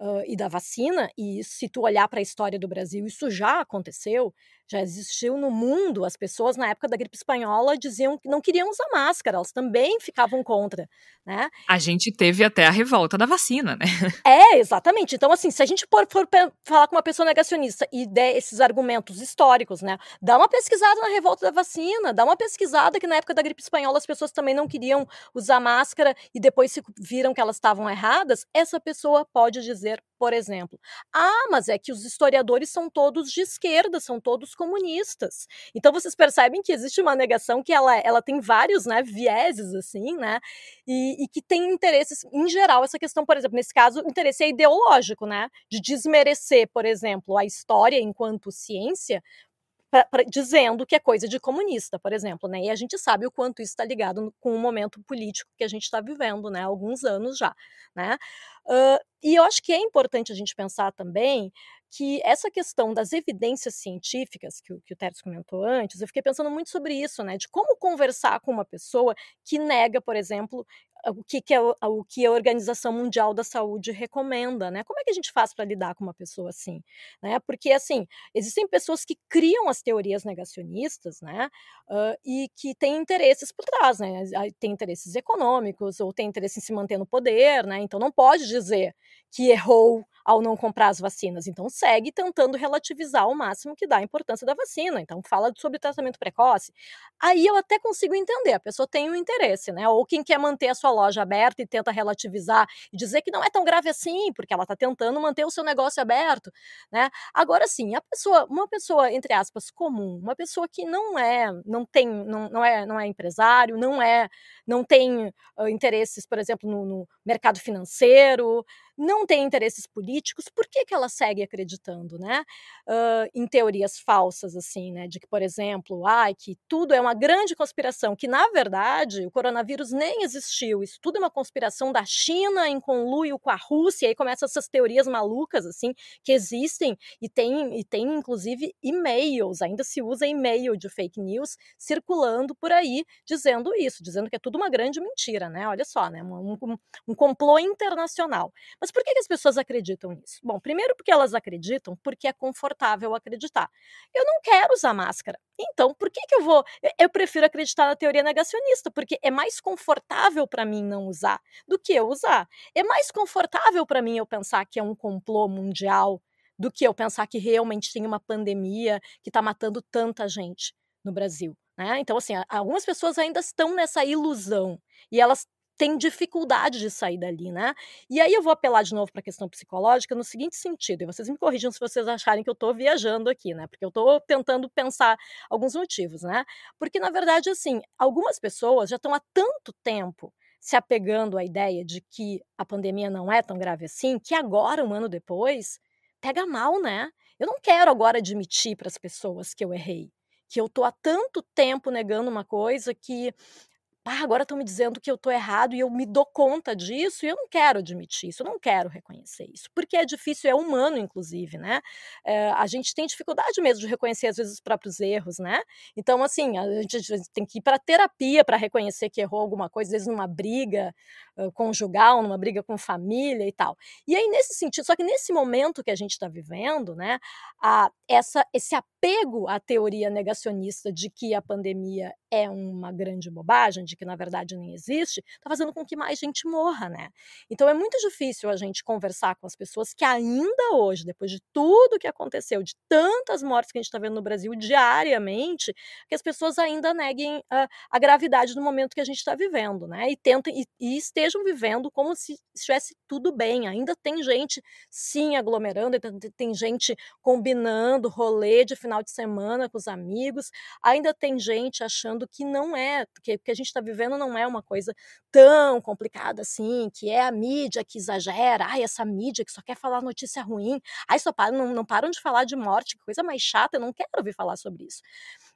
Uh, e da vacina, e se tu olhar para a história do Brasil, isso já aconteceu, já existiu no mundo. As pessoas na época da gripe espanhola diziam que não queriam usar máscara, elas também ficavam contra, né? A gente teve até a revolta da vacina, né? É, exatamente. Então, assim, se a gente for, for falar com uma pessoa negacionista e der esses argumentos históricos, né? Dá uma pesquisada na revolta da vacina, dá uma pesquisada que na época da gripe espanhola as pessoas também não queriam usar máscara e depois se viram que elas estavam erradas, essa pessoa pode dizer, por exemplo, ah, mas é que os historiadores são todos de esquerda, são todos comunistas. Então vocês percebem que existe uma negação que ela, ela tem vários né, vieses, assim, né? E, e que tem interesses, em geral, essa questão, por exemplo, nesse caso, interesse é ideológico, né? De desmerecer, por exemplo, a história enquanto ciência, Pra, pra, dizendo que é coisa de comunista, por exemplo, né? E a gente sabe o quanto isso está ligado com o momento político que a gente está vivendo, né? Há alguns anos já, né? Uh, e eu acho que é importante a gente pensar também que essa questão das evidências científicas que, que o Teres comentou antes, eu fiquei pensando muito sobre isso, né? De como conversar com uma pessoa que nega, por exemplo, o que, que é o, que a Organização Mundial da Saúde recomenda, né? Como é que a gente faz para lidar com uma pessoa assim, né? Porque assim existem pessoas que criam as teorias negacionistas, né? Uh, e que têm interesses por trás, né? Tem interesses econômicos ou tem interesse em se manter no poder, né? Então não pode dizer que errou ao não comprar as vacinas. Então segue tentando relativizar ao máximo que dá a importância da vacina. Então fala sobre tratamento precoce. Aí eu até consigo entender, a pessoa tem um interesse, né? Ou quem quer manter a sua loja aberta e tenta relativizar e dizer que não é tão grave assim, porque ela está tentando manter o seu negócio aberto, né? Agora sim, a pessoa, uma pessoa entre aspas comum, uma pessoa que não é, não tem, não, não é, não é empresário, não é, não tem uh, interesses, por exemplo, no, no mercado financeiro, não tem interesses políticos, por que, que ela segue acreditando, né? Uh, em teorias falsas, assim, né? De que, por exemplo, ai, que tudo é uma grande conspiração, que na verdade o coronavírus nem existiu, isso tudo é uma conspiração da China em conluio com a Rússia, e aí começam essas teorias malucas, assim, que existem e tem, e tem inclusive e-mails, ainda se usa e-mail de fake news circulando por aí dizendo isso, dizendo que é tudo uma grande mentira, né? Olha só, né? Um, um, um complô internacional. Mas por que, as pessoas acreditam nisso? Bom, primeiro porque elas acreditam porque é confortável acreditar. Eu não quero usar máscara. Então, por que, que eu vou. Eu prefiro acreditar na teoria negacionista, porque é mais confortável para mim não usar do que eu usar. É mais confortável para mim eu pensar que é um complô mundial do que eu pensar que realmente tem uma pandemia que está matando tanta gente no Brasil. Né? Então, assim, algumas pessoas ainda estão nessa ilusão e elas tem dificuldade de sair dali, né? E aí eu vou apelar de novo para a questão psicológica no seguinte sentido, e vocês me corrijam se vocês acharem que eu estou viajando aqui, né? Porque eu estou tentando pensar alguns motivos, né? Porque, na verdade, assim, algumas pessoas já estão há tanto tempo se apegando à ideia de que a pandemia não é tão grave assim, que agora, um ano depois, pega mal, né? Eu não quero agora admitir para as pessoas que eu errei que eu tô há tanto tempo negando uma coisa que ah, agora estão me dizendo que eu estou errado e eu me dou conta disso e eu não quero admitir isso, eu não quero reconhecer isso, porque é difícil, é humano, inclusive, né? É, a gente tem dificuldade mesmo de reconhecer, às vezes, os próprios erros, né? Então, assim, a gente, tem que ir para terapia para reconhecer que errou alguma coisa, às vezes numa briga uh, conjugal, numa briga com família e tal. E aí, nesse sentido, só que nesse momento que a gente está vivendo, né, a, essa, esse apego à teoria negacionista de que a pandemia é uma grande bobagem, de que na verdade nem existe, está fazendo com que mais gente morra, né? Então é muito difícil a gente conversar com as pessoas que ainda hoje, depois de tudo que aconteceu, de tantas mortes que a gente está vendo no Brasil diariamente, que as pessoas ainda neguem a, a gravidade do momento que a gente está vivendo, né? E tentem e, e estejam vivendo como se estivesse tudo bem. Ainda tem gente sim aglomerando, tem gente combinando rolê de final de semana com os amigos, ainda tem gente achando que não é, que o que a gente está vivendo não é uma coisa tão complicada assim, que é a mídia que exagera, ai, essa mídia que só quer falar notícia ruim, ai, só param, não, não param de falar de morte, que coisa mais chata, eu não quero ouvir falar sobre isso.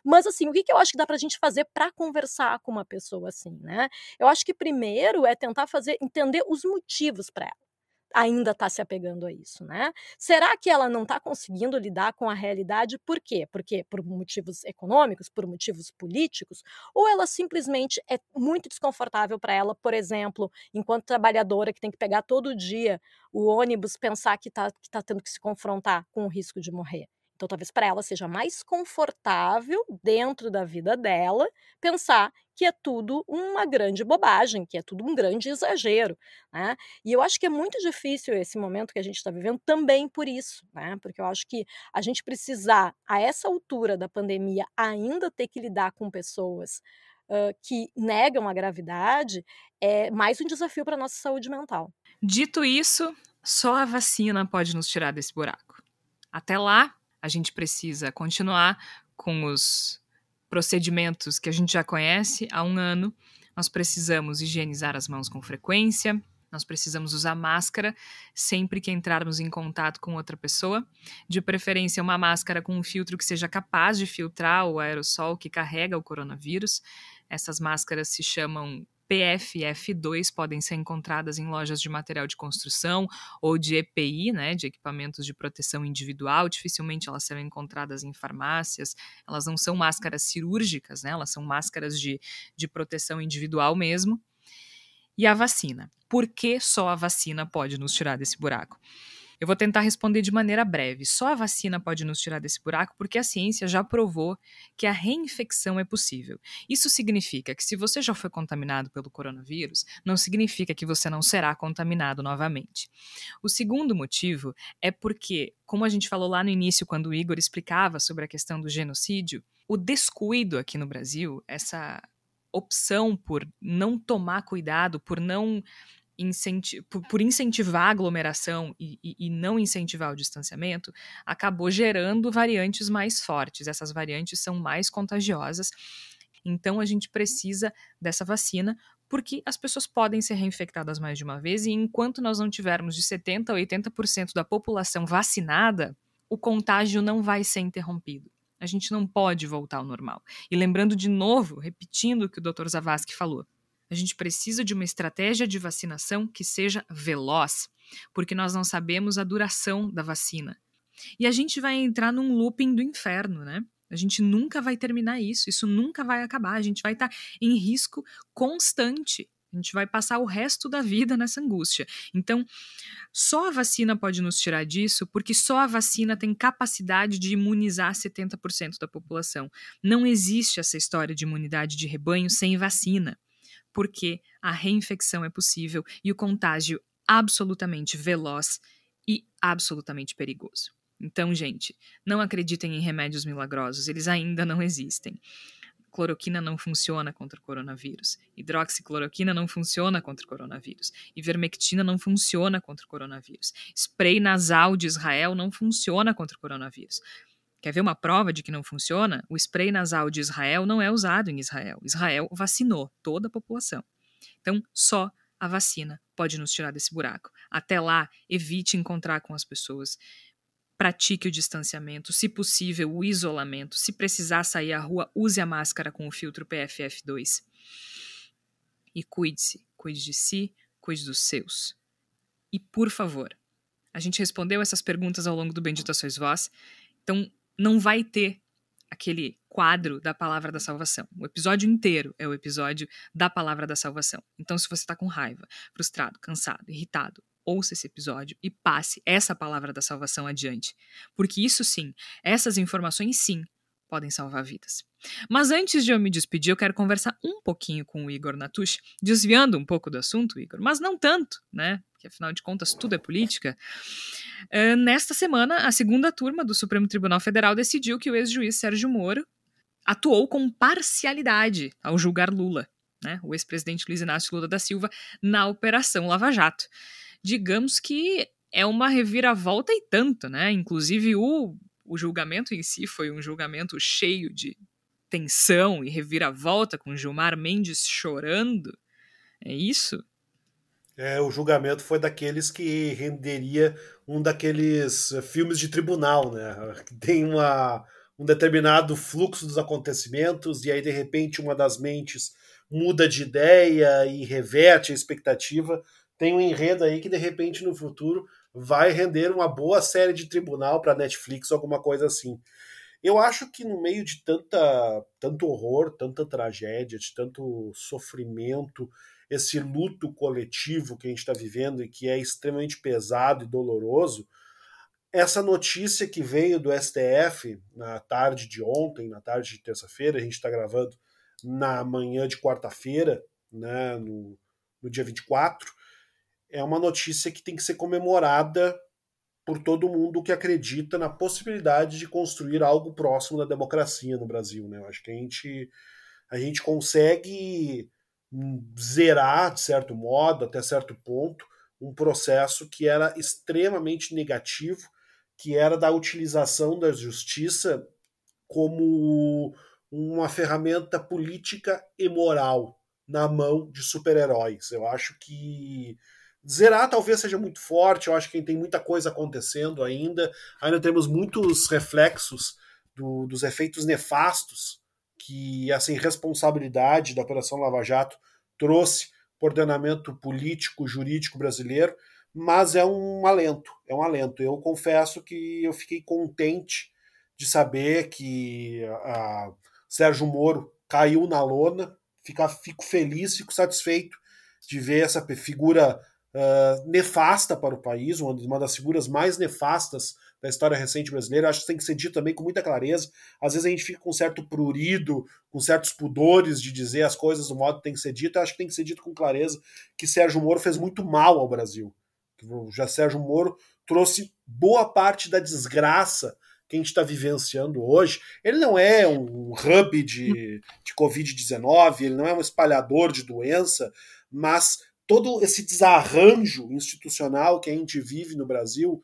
Mas assim, o que, que eu acho que dá pra gente fazer para conversar com uma pessoa assim, né? Eu acho que primeiro é tentar fazer entender os motivos para ela ainda está se apegando a isso, né? Será que ela não está conseguindo lidar com a realidade? Por quê? Porque por motivos econômicos, por motivos políticos, ou ela simplesmente é muito desconfortável para ela, por exemplo, enquanto trabalhadora que tem que pegar todo dia o ônibus, pensar que está que tá tendo que se confrontar com o risco de morrer. Então, talvez para ela seja mais confortável dentro da vida dela pensar que é tudo uma grande bobagem, que é tudo um grande exagero. Né? E eu acho que é muito difícil esse momento que a gente está vivendo também por isso, né? porque eu acho que a gente precisar, a essa altura da pandemia, ainda ter que lidar com pessoas uh, que negam a gravidade é mais um desafio para a nossa saúde mental. Dito isso, só a vacina pode nos tirar desse buraco. Até lá, A gente precisa continuar com os procedimentos que a gente já conhece há um ano. Nós precisamos higienizar as mãos com frequência, nós precisamos usar máscara sempre que entrarmos em contato com outra pessoa, de preferência uma máscara com um filtro que seja capaz de filtrar o aerossol que carrega o coronavírus. Essas máscaras se chamam PFF2 podem ser encontradas em lojas de material de construção ou de EPI, né, de equipamentos de proteção individual. Dificilmente elas serão encontradas em farmácias. Elas não são máscaras cirúrgicas, né, elas são máscaras de, de proteção individual mesmo. E a vacina. Por que só a vacina pode nos tirar desse buraco? Eu vou tentar responder de maneira breve. Só a vacina pode nos tirar desse buraco porque a ciência já provou que a reinfecção é possível. Isso significa que se você já foi contaminado pelo coronavírus, não significa que você não será contaminado novamente. O segundo motivo é porque, como a gente falou lá no início, quando o Igor explicava sobre a questão do genocídio, o descuido aqui no Brasil, essa opção por não tomar cuidado, por não incenti por, incentivar a aglomeração e, e, e, não incentivar o distanciamento, acabou gerando variantes mais fortes. Essas variantes são mais contagiosas. Então a gente precisa dessa vacina porque as pessoas podem ser reinfectadas mais de uma vez e enquanto nós não tivermos de 70 a 80% da população vacinada, o contágio não vai ser interrompido. A gente não pode voltar ao normal. E lembrando de novo, repetindo o que o Dr. Zavascki falou, a gente precisa de uma estratégia de vacinação que seja veloz, porque nós não sabemos a duração da vacina. E a gente vai entrar num looping do inferno, né? A gente nunca vai terminar isso, isso nunca vai acabar, a gente vai estar tá em risco constante. A gente vai passar o resto da vida nessa angústia. Então, só a vacina pode nos tirar disso, porque só a vacina tem capacidade de imunizar 70% da população. Não existe essa história de imunidade de rebanho sem vacina porque a reinfecção é possível e o contágio absolutamente veloz e absolutamente perigoso. Então, gente, não acreditem em remédios milagrosos, eles ainda não existem. Cloroquina não funciona contra o coronavírus. Hidroxicloroquina não funciona contra o coronavírus. Ivermectina não funciona contra o coronavírus. Spray nasal de Israel não funciona contra o coronavírus. Quer ver uma prova de que não funciona? O spray nasal de Israel não é usado em Israel. Israel vacinou toda a população. Então, só a vacina pode nos tirar desse buraco. Até lá, evite encontrar com as pessoas. Pratique o distanciamento, se possível, o isolamento. Se precisar sair à rua, use a máscara com o filtro PFF2. E cuide-se, cuide de si, cuide dos seus. E por favor, a gente respondeu essas perguntas ao longo do Bendito Sois Vós, então não vai ter aquele quadro da palavra da salvação. O episódio inteiro é o episódio da palavra da salvação. Então, se você está com raiva, frustrado, cansado, irritado, ouça esse episódio e passe essa palavra da salvação adiante. Porque isso sim, essas informações sim, podem salvar vidas. Mas antes de eu me despedir, eu quero conversar um pouquinho com o Igor Natush, desviando um pouco do assunto, Igor, mas não tanto, né? Porque afinal de contas tudo é política. Uh, nesta semana, a segunda turma do Supremo Tribunal Federal decidiu que o ex-juiz Sérgio Moro atuou com parcialidade ao julgar Lula, né? O ex-presidente Luiz Inácio Lula da Silva na Operação Lava Jato. Digamos que é uma reviravolta e tanto, né? Inclusive o o julgamento em si foi um julgamento cheio de tensão e reviravolta, com Gilmar Mendes chorando. É isso? É, o julgamento foi daqueles que renderia um daqueles filmes de tribunal, né? Tem uma, um determinado fluxo dos acontecimentos e aí de repente uma das mentes muda de ideia e reverte a expectativa. Tem um enredo aí que de repente no futuro vai render uma boa série de tribunal para Netflix, alguma coisa assim. Eu acho que no meio de tanta, tanto horror, tanta tragédia, de tanto sofrimento, esse luto coletivo que a gente está vivendo e que é extremamente pesado e doloroso, essa notícia que veio do STF na tarde de ontem, na tarde de terça-feira, a gente está gravando na manhã de quarta-feira, né, no, no dia 24, é uma notícia que tem que ser comemorada por todo mundo que acredita na possibilidade de construir algo próximo da democracia no Brasil. Né? Eu acho que a gente, a gente consegue zerar, de certo modo, até certo ponto, um processo que era extremamente negativo, que era da utilização da justiça como uma ferramenta política e moral na mão de super-heróis. Eu acho que zerar talvez seja muito forte, eu acho que tem muita coisa acontecendo ainda, ainda temos muitos reflexos do, dos efeitos nefastos que essa irresponsabilidade da Operação Lava Jato trouxe para o ordenamento político, jurídico brasileiro, mas é um alento, é um alento. Eu confesso que eu fiquei contente de saber que a Sérgio Moro caiu na lona, fico, fico feliz, fico satisfeito de ver essa figura uh, nefasta para o país, uma das figuras mais nefastas da história recente brasileira. Acho que tem que ser dito também com muita clareza. Às vezes a gente fica com certo prurido, com certos pudores de dizer as coisas do modo que tem que ser dito. Eu acho que tem que ser dito com clareza que Sérgio Moro fez muito mal ao Brasil. Já Sérgio Moro trouxe boa parte da desgraça que a gente está vivenciando hoje. Ele não é um hub de, de Covid-19, ele não é um espalhador de doença, mas todo esse desarranjo institucional que a gente vive no Brasil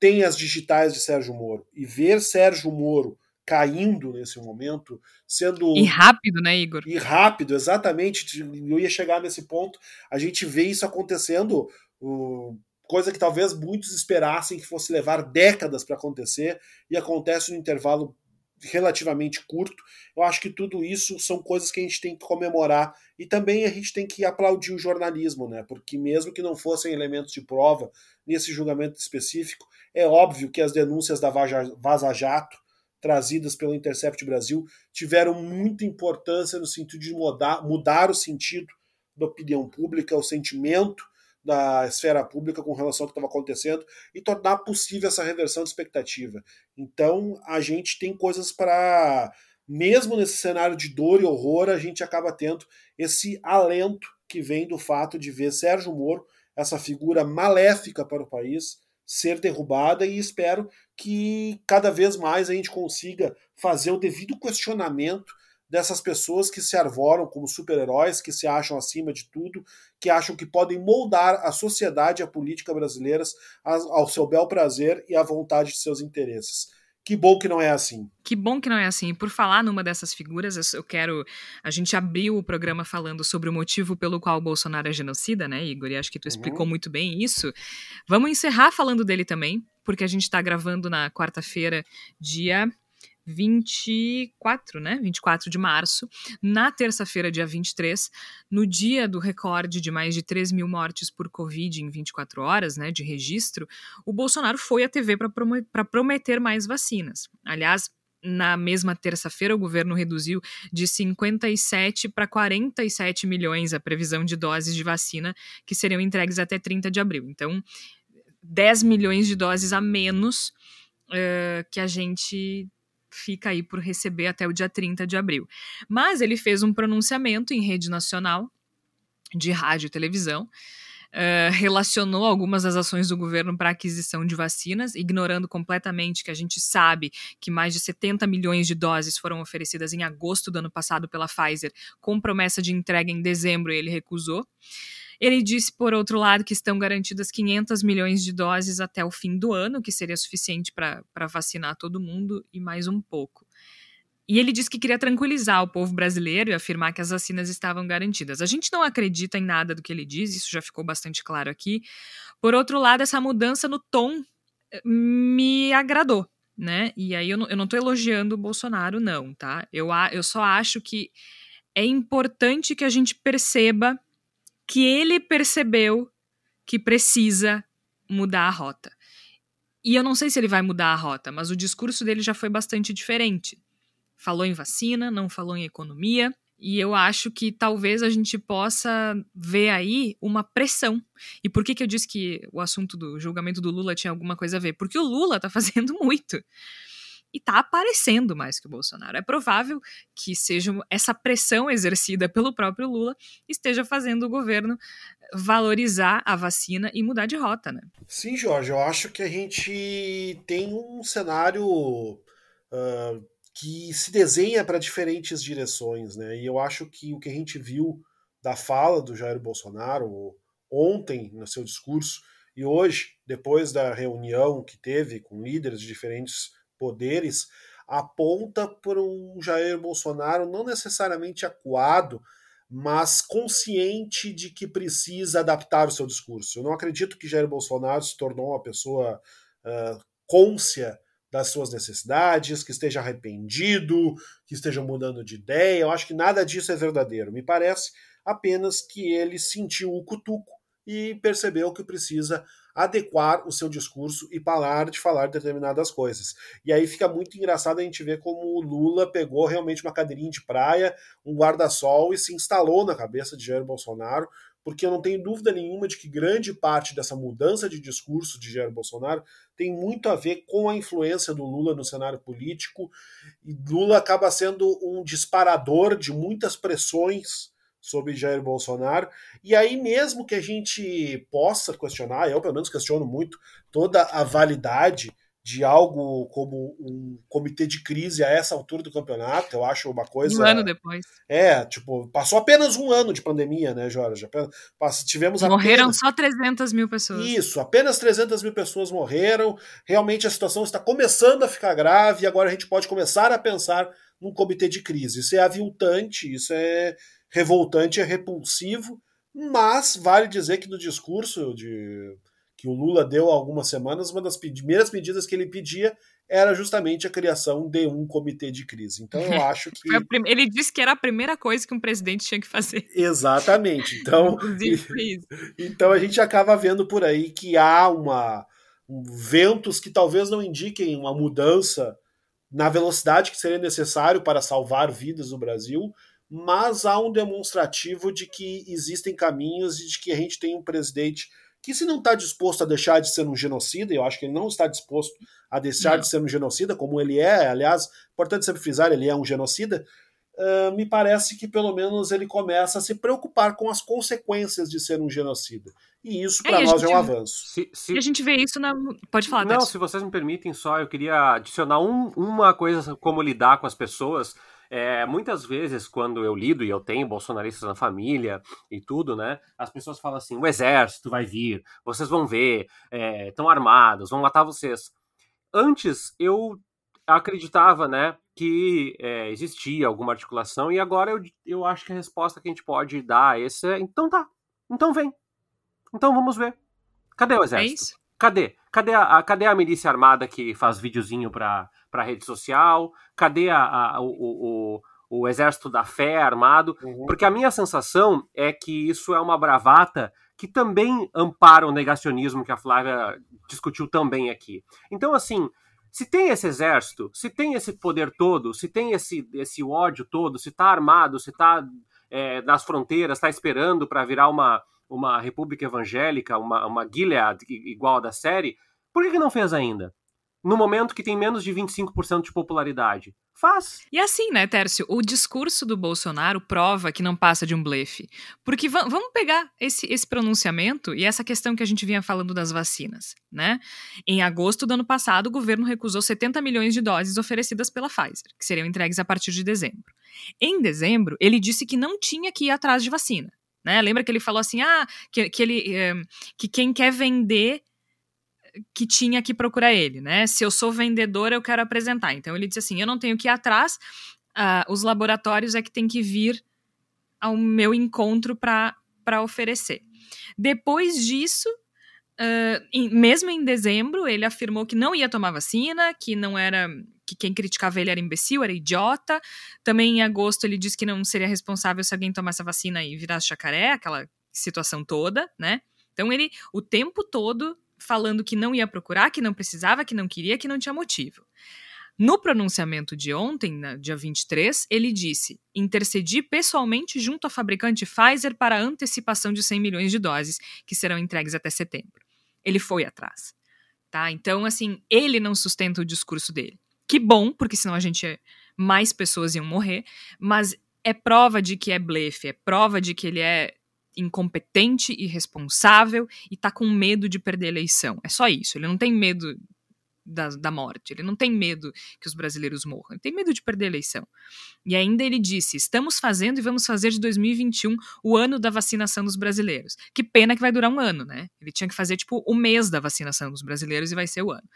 tem as digitais de Sérgio Moro. E ver Sérgio Moro caindo nesse momento, sendo. E rápido, né, Igor? E rápido, exatamente. Eu ia chegar nesse ponto. A gente vê isso acontecendo. Coisa que talvez muitos esperassem que fosse levar décadas para acontecer e acontece no intervalo relativamente curto. Eu acho que tudo isso são coisas que a gente tem que comemorar e também a gente tem que aplaudir o jornalismo, né? Porque mesmo que não fossem elementos de prova nesse julgamento específico, é óbvio que as denúncias da Vaza Jato trazidas pelo Intercept Brasil tiveram muita importância no sentido de mudar, mudar o sentido da opinião pública, o sentimento da esfera pública com relação ao que estava acontecendo e tornar possível essa reversão de expectativa. Então, a gente tem coisas para, mesmo nesse cenário de dor e horror, a gente acaba tendo esse alento que vem do fato de ver Sérgio Moro, essa figura maléfica para o país, ser derrubada e espero que cada vez mais a gente consiga fazer o devido questionamento dessas pessoas que se arvoram como super-heróis, que se acham acima de tudo, que acham que podem moldar a sociedade e a política brasileiras ao seu bel prazer e à vontade de seus interesses. Que bom que não é assim. Que bom que não é assim. Por falar numa dessas figuras, eu quero. A gente abriu o programa falando sobre o motivo pelo qual o Bolsonaro é genocida, né, Igor? E acho que tu explicou uhum. muito bem isso. Vamos encerrar falando dele também, porque a gente está gravando na quarta-feira, dia 24, né? 24 de março, na terça-feira, dia 23, no dia do recorde de mais de 3 mil mortes por Covid em 24 horas, né? De registro, o Bolsonaro foi à TV para prometer mais vacinas. Aliás, na mesma terça-feira, o governo reduziu de 57 para 47 milhões a previsão de doses de vacina que seriam entregues até 30 de abril. Então, 10 milhões de doses a menos uh, que a gente fica aí por receber até o dia 30 de abril. Mas ele fez um pronunciamento em rede nacional de rádio e televisão. Uh, relacionou algumas das ações do governo para aquisição de vacinas, ignorando completamente que a gente sabe que mais de 70 milhões de doses foram oferecidas em agosto do ano passado pela Pfizer, com promessa de entrega em dezembro, e ele recusou. Ele disse, por outro lado, que estão garantidas 500 milhões de doses até o fim do ano, que seria suficiente para vacinar todo mundo e mais um pouco. E ele disse que queria tranquilizar o povo brasileiro e afirmar que as vacinas estavam garantidas. A gente não acredita em nada do que ele diz, isso já ficou bastante claro aqui. Por outro lado, essa mudança no tom eh, me agradou, né? E aí eu não, eu não tô elogiando o Bolsonaro, não, tá? Eu, eu só acho que é importante que a gente perceba que ele percebeu que precisa mudar a rota. E eu não sei se ele vai mudar a rota, mas o discurso dele já foi bastante diferente. Falou em vacina, não falou em economia, e eu acho que talvez a gente possa ver aí uma pressão. E por que, que eu disse que o assunto do julgamento do Lula tinha alguma coisa a ver? Porque o Lula tá fazendo muito e está aparecendo mais que o Bolsonaro. É provável que seja essa pressão exercida pelo próprio Lula esteja fazendo o governo valorizar a vacina e mudar de rota, né? Sim, Jorge, eu acho que a gente tem um cenário uh, que se desenha para diferentes direções, né? E eu acho que o que a gente viu da fala do Jair Bolsonaro ontem no seu discurso E hoje, depois da reunião que teve com líderes de diferentes poderes, aponta para um Jair Bolsonaro não necessariamente acuado, mas consciente de que precisa adaptar o seu discurso. Eu não acredito que Jair Bolsonaro se tornou uma pessoa uh, côncia das suas necessidades, que esteja arrependido, que esteja mudando de ideia. Eu acho que nada disso é verdadeiro. Me parece apenas que ele sentiu o cutuco e percebeu que precisa adequar o seu discurso e parar de falar determinadas coisas. E aí fica muito engraçado a gente ver como o Lula pegou realmente uma cadeirinha de praia, um guarda-sol e se instalou na cabeça de Jair Bolsonaro, porque eu não tenho dúvida nenhuma de que grande parte dessa mudança de discurso de Jair Bolsonaro tem muito a ver com a influência do Lula no cenário político, e Lula acaba sendo um disparador de muitas pressões sobre Jair Bolsonaro. E aí, mesmo que a gente possa questionar, eu pelo menos questiono muito, toda a validade de algo como um comitê de crise a essa altura do campeonato, eu acho uma coisa. Um ano depois. É, tipo, passou apenas um ano de pandemia, né, Jorge? Tivemos Morreram apenas... só 300 mil pessoas. Isso, apenas 300 mil pessoas morreram. Realmente a situação está começando a ficar grave e agora a gente pode começar a pensar num comitê de crise. Isso é aviltante, isso é revoltante, é repulsivo, mas vale dizer que no discurso de que o Lula deu há algumas semanas, uma das primeiras medidas que ele pedia era justamente a criação de um comitê de crise. Então eu acho que. Ele disse que era a primeira coisa que um presidente tinha que fazer. Exatamente. Então, então a gente acaba vendo por aí que há uma um, ventos que talvez não indiquem uma mudança na velocidade que seria necessário para salvar vidas no Brasil, mas há um demonstrativo de que existem caminhos e de que a gente tem um presidente que se não está disposto a deixar de ser um genocida, e eu acho que ele não está disposto a deixar não. de ser um genocida, como ele é, aliás, importante sempre frisar, ele é um genocida, uh, me parece que pelo menos ele começa a se preocupar com as consequências de ser um genocida. E isso para é, nós gente, é um avanço. Se, se... E a gente vê isso na. Pode falar, Não, se vocês me permitem só, eu queria adicionar um, uma coisa como lidar com as pessoas é, muitas vezes, quando eu lido e eu tenho bolsonaristas na família e tudo, né? As pessoas falam assim: o exército vai vir, vocês vão ver, estão é, armados, vão matar vocês. Antes eu acreditava, né, que é, existia alguma articulação e agora eu, eu acho que a resposta que a gente pode dar a esse é: então tá, então vem, então vamos ver. Cadê o é exército? É isso? Cadê? Cadê a, a, cadê a milícia armada que faz videozinho pra, pra rede social? Cadê a, a o, o, o, exército da fé armado? Uhum. Porque a minha sensação é que isso é uma bravata que também ampara o negacionismo que a Flávia discutiu também aqui. Então, assim, se tem esse exército, se tem esse poder todo, se tem esse, esse ódio todo, se está armado, se está é, nas fronteiras, está esperando para virar uma, uma república evangélica, uma, uma Gilead igual a da série, por que, que não fez ainda? No momento que tem menos de 25% de popularidade. Faz. E assim, né, Tércio? O discurso do Bolsonaro prova que não passa de um blefe. Porque vamos pegar esse, esse pronunciamento e essa questão que a gente vinha falando das vacinas, né? Em agosto do ano passado, o governo recusou 70 milhões de doses oferecidas pela Pfizer, que seriam entregues a partir de dezembro. Em dezembro, ele disse que não tinha que ir atrás de vacina. Né? Lembra que ele falou assim, ah, que, que, ele, eh, que quem quer vender que tinha que procurar ele, né? Se eu sou vendedor, eu quero apresentar. Então ele disse assim: eu não tenho que ir atrás, uh, os laboratórios é que tem que vir ao meu encontro para oferecer. Depois disso, uh, em, mesmo em dezembro, ele afirmou que não ia tomar vacina, que não era que quem criticava ele era imbecil, era idiota. Também em agosto ele disse que não seria responsável se alguém tomasse a vacina e virasse jacaré, aquela situação toda, né? Então ele, o tempo todo, falando que não ia procurar, que não precisava, que não queria, que não tinha motivo. No pronunciamento de ontem, na, dia 23, ele disse: intercedi pessoalmente junto à fabricante Pfizer para antecipação de 100 milhões de doses, que serão entregues até setembro. Ele foi atrás. Tá? Então, assim, ele não sustenta o discurso dele. Que bom, porque senão a gente mais pessoas iam morrer, mas é prova de que é blefe, é prova de que ele é incompetente, irresponsável e tá com medo de perder a eleição. É só isso. Ele não tem medo da, da morte, ele não tem medo que os brasileiros morram, ele tem medo de perder a eleição. E ainda ele disse: estamos fazendo e vamos fazer de 2021 o ano da vacinação dos brasileiros. Que pena que vai durar um ano, né? Ele tinha que fazer tipo o mês da vacinação dos brasileiros e vai ser o ano.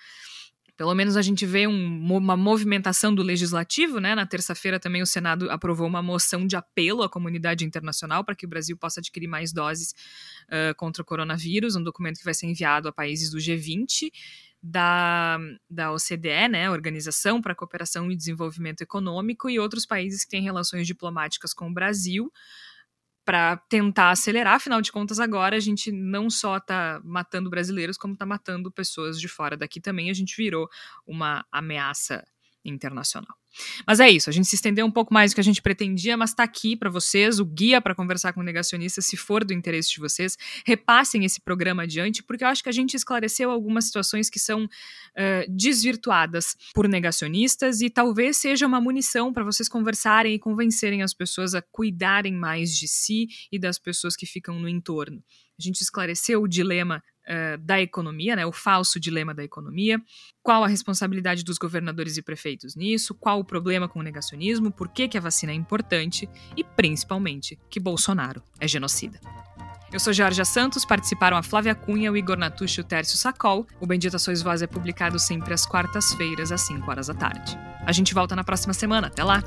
Pelo menos a gente vê um, uma movimentação do legislativo, né? Na terça-feira também o Senado aprovou uma moção de apelo à comunidade internacional para que o Brasil possa adquirir mais doses uh, contra o coronavírus, um documento que vai ser enviado a países do G20 da, da OCDE, né, Organização para a Cooperação e Desenvolvimento Econômico, e outros países que têm relações diplomáticas com o Brasil, para tentar acelerar. Afinal de contas, agora a gente não só está matando brasileiros, como está matando pessoas de fora daqui também. A gente virou uma ameaça internacional. Mas é isso, a gente se estendeu um pouco mais do que a gente pretendia, mas está aqui para vocês o guia para conversar com negacionistas, se for do interesse de vocês. Repassem esse programa adiante, porque eu acho que a gente esclareceu algumas situações que são uh, desvirtuadas por negacionistas e talvez seja uma munição para vocês conversarem e convencerem as pessoas a cuidarem mais de si e das pessoas que ficam no entorno. A gente esclareceu o dilema uh, da economia, né, o falso dilema da economia, qual a responsabilidade dos governadores e prefeitos nisso, qual o problema com o negacionismo, por que, que a vacina é importante e, principalmente, que Bolsonaro é genocida. Eu sou Georgia Santos, participaram a Flávia Cunha, o Igor Natucci e o Tércio Sacol. O Bendita Sois Voz é publicado sempre às quartas-feiras, às 5 horas da tarde. A gente volta na próxima semana. Até lá!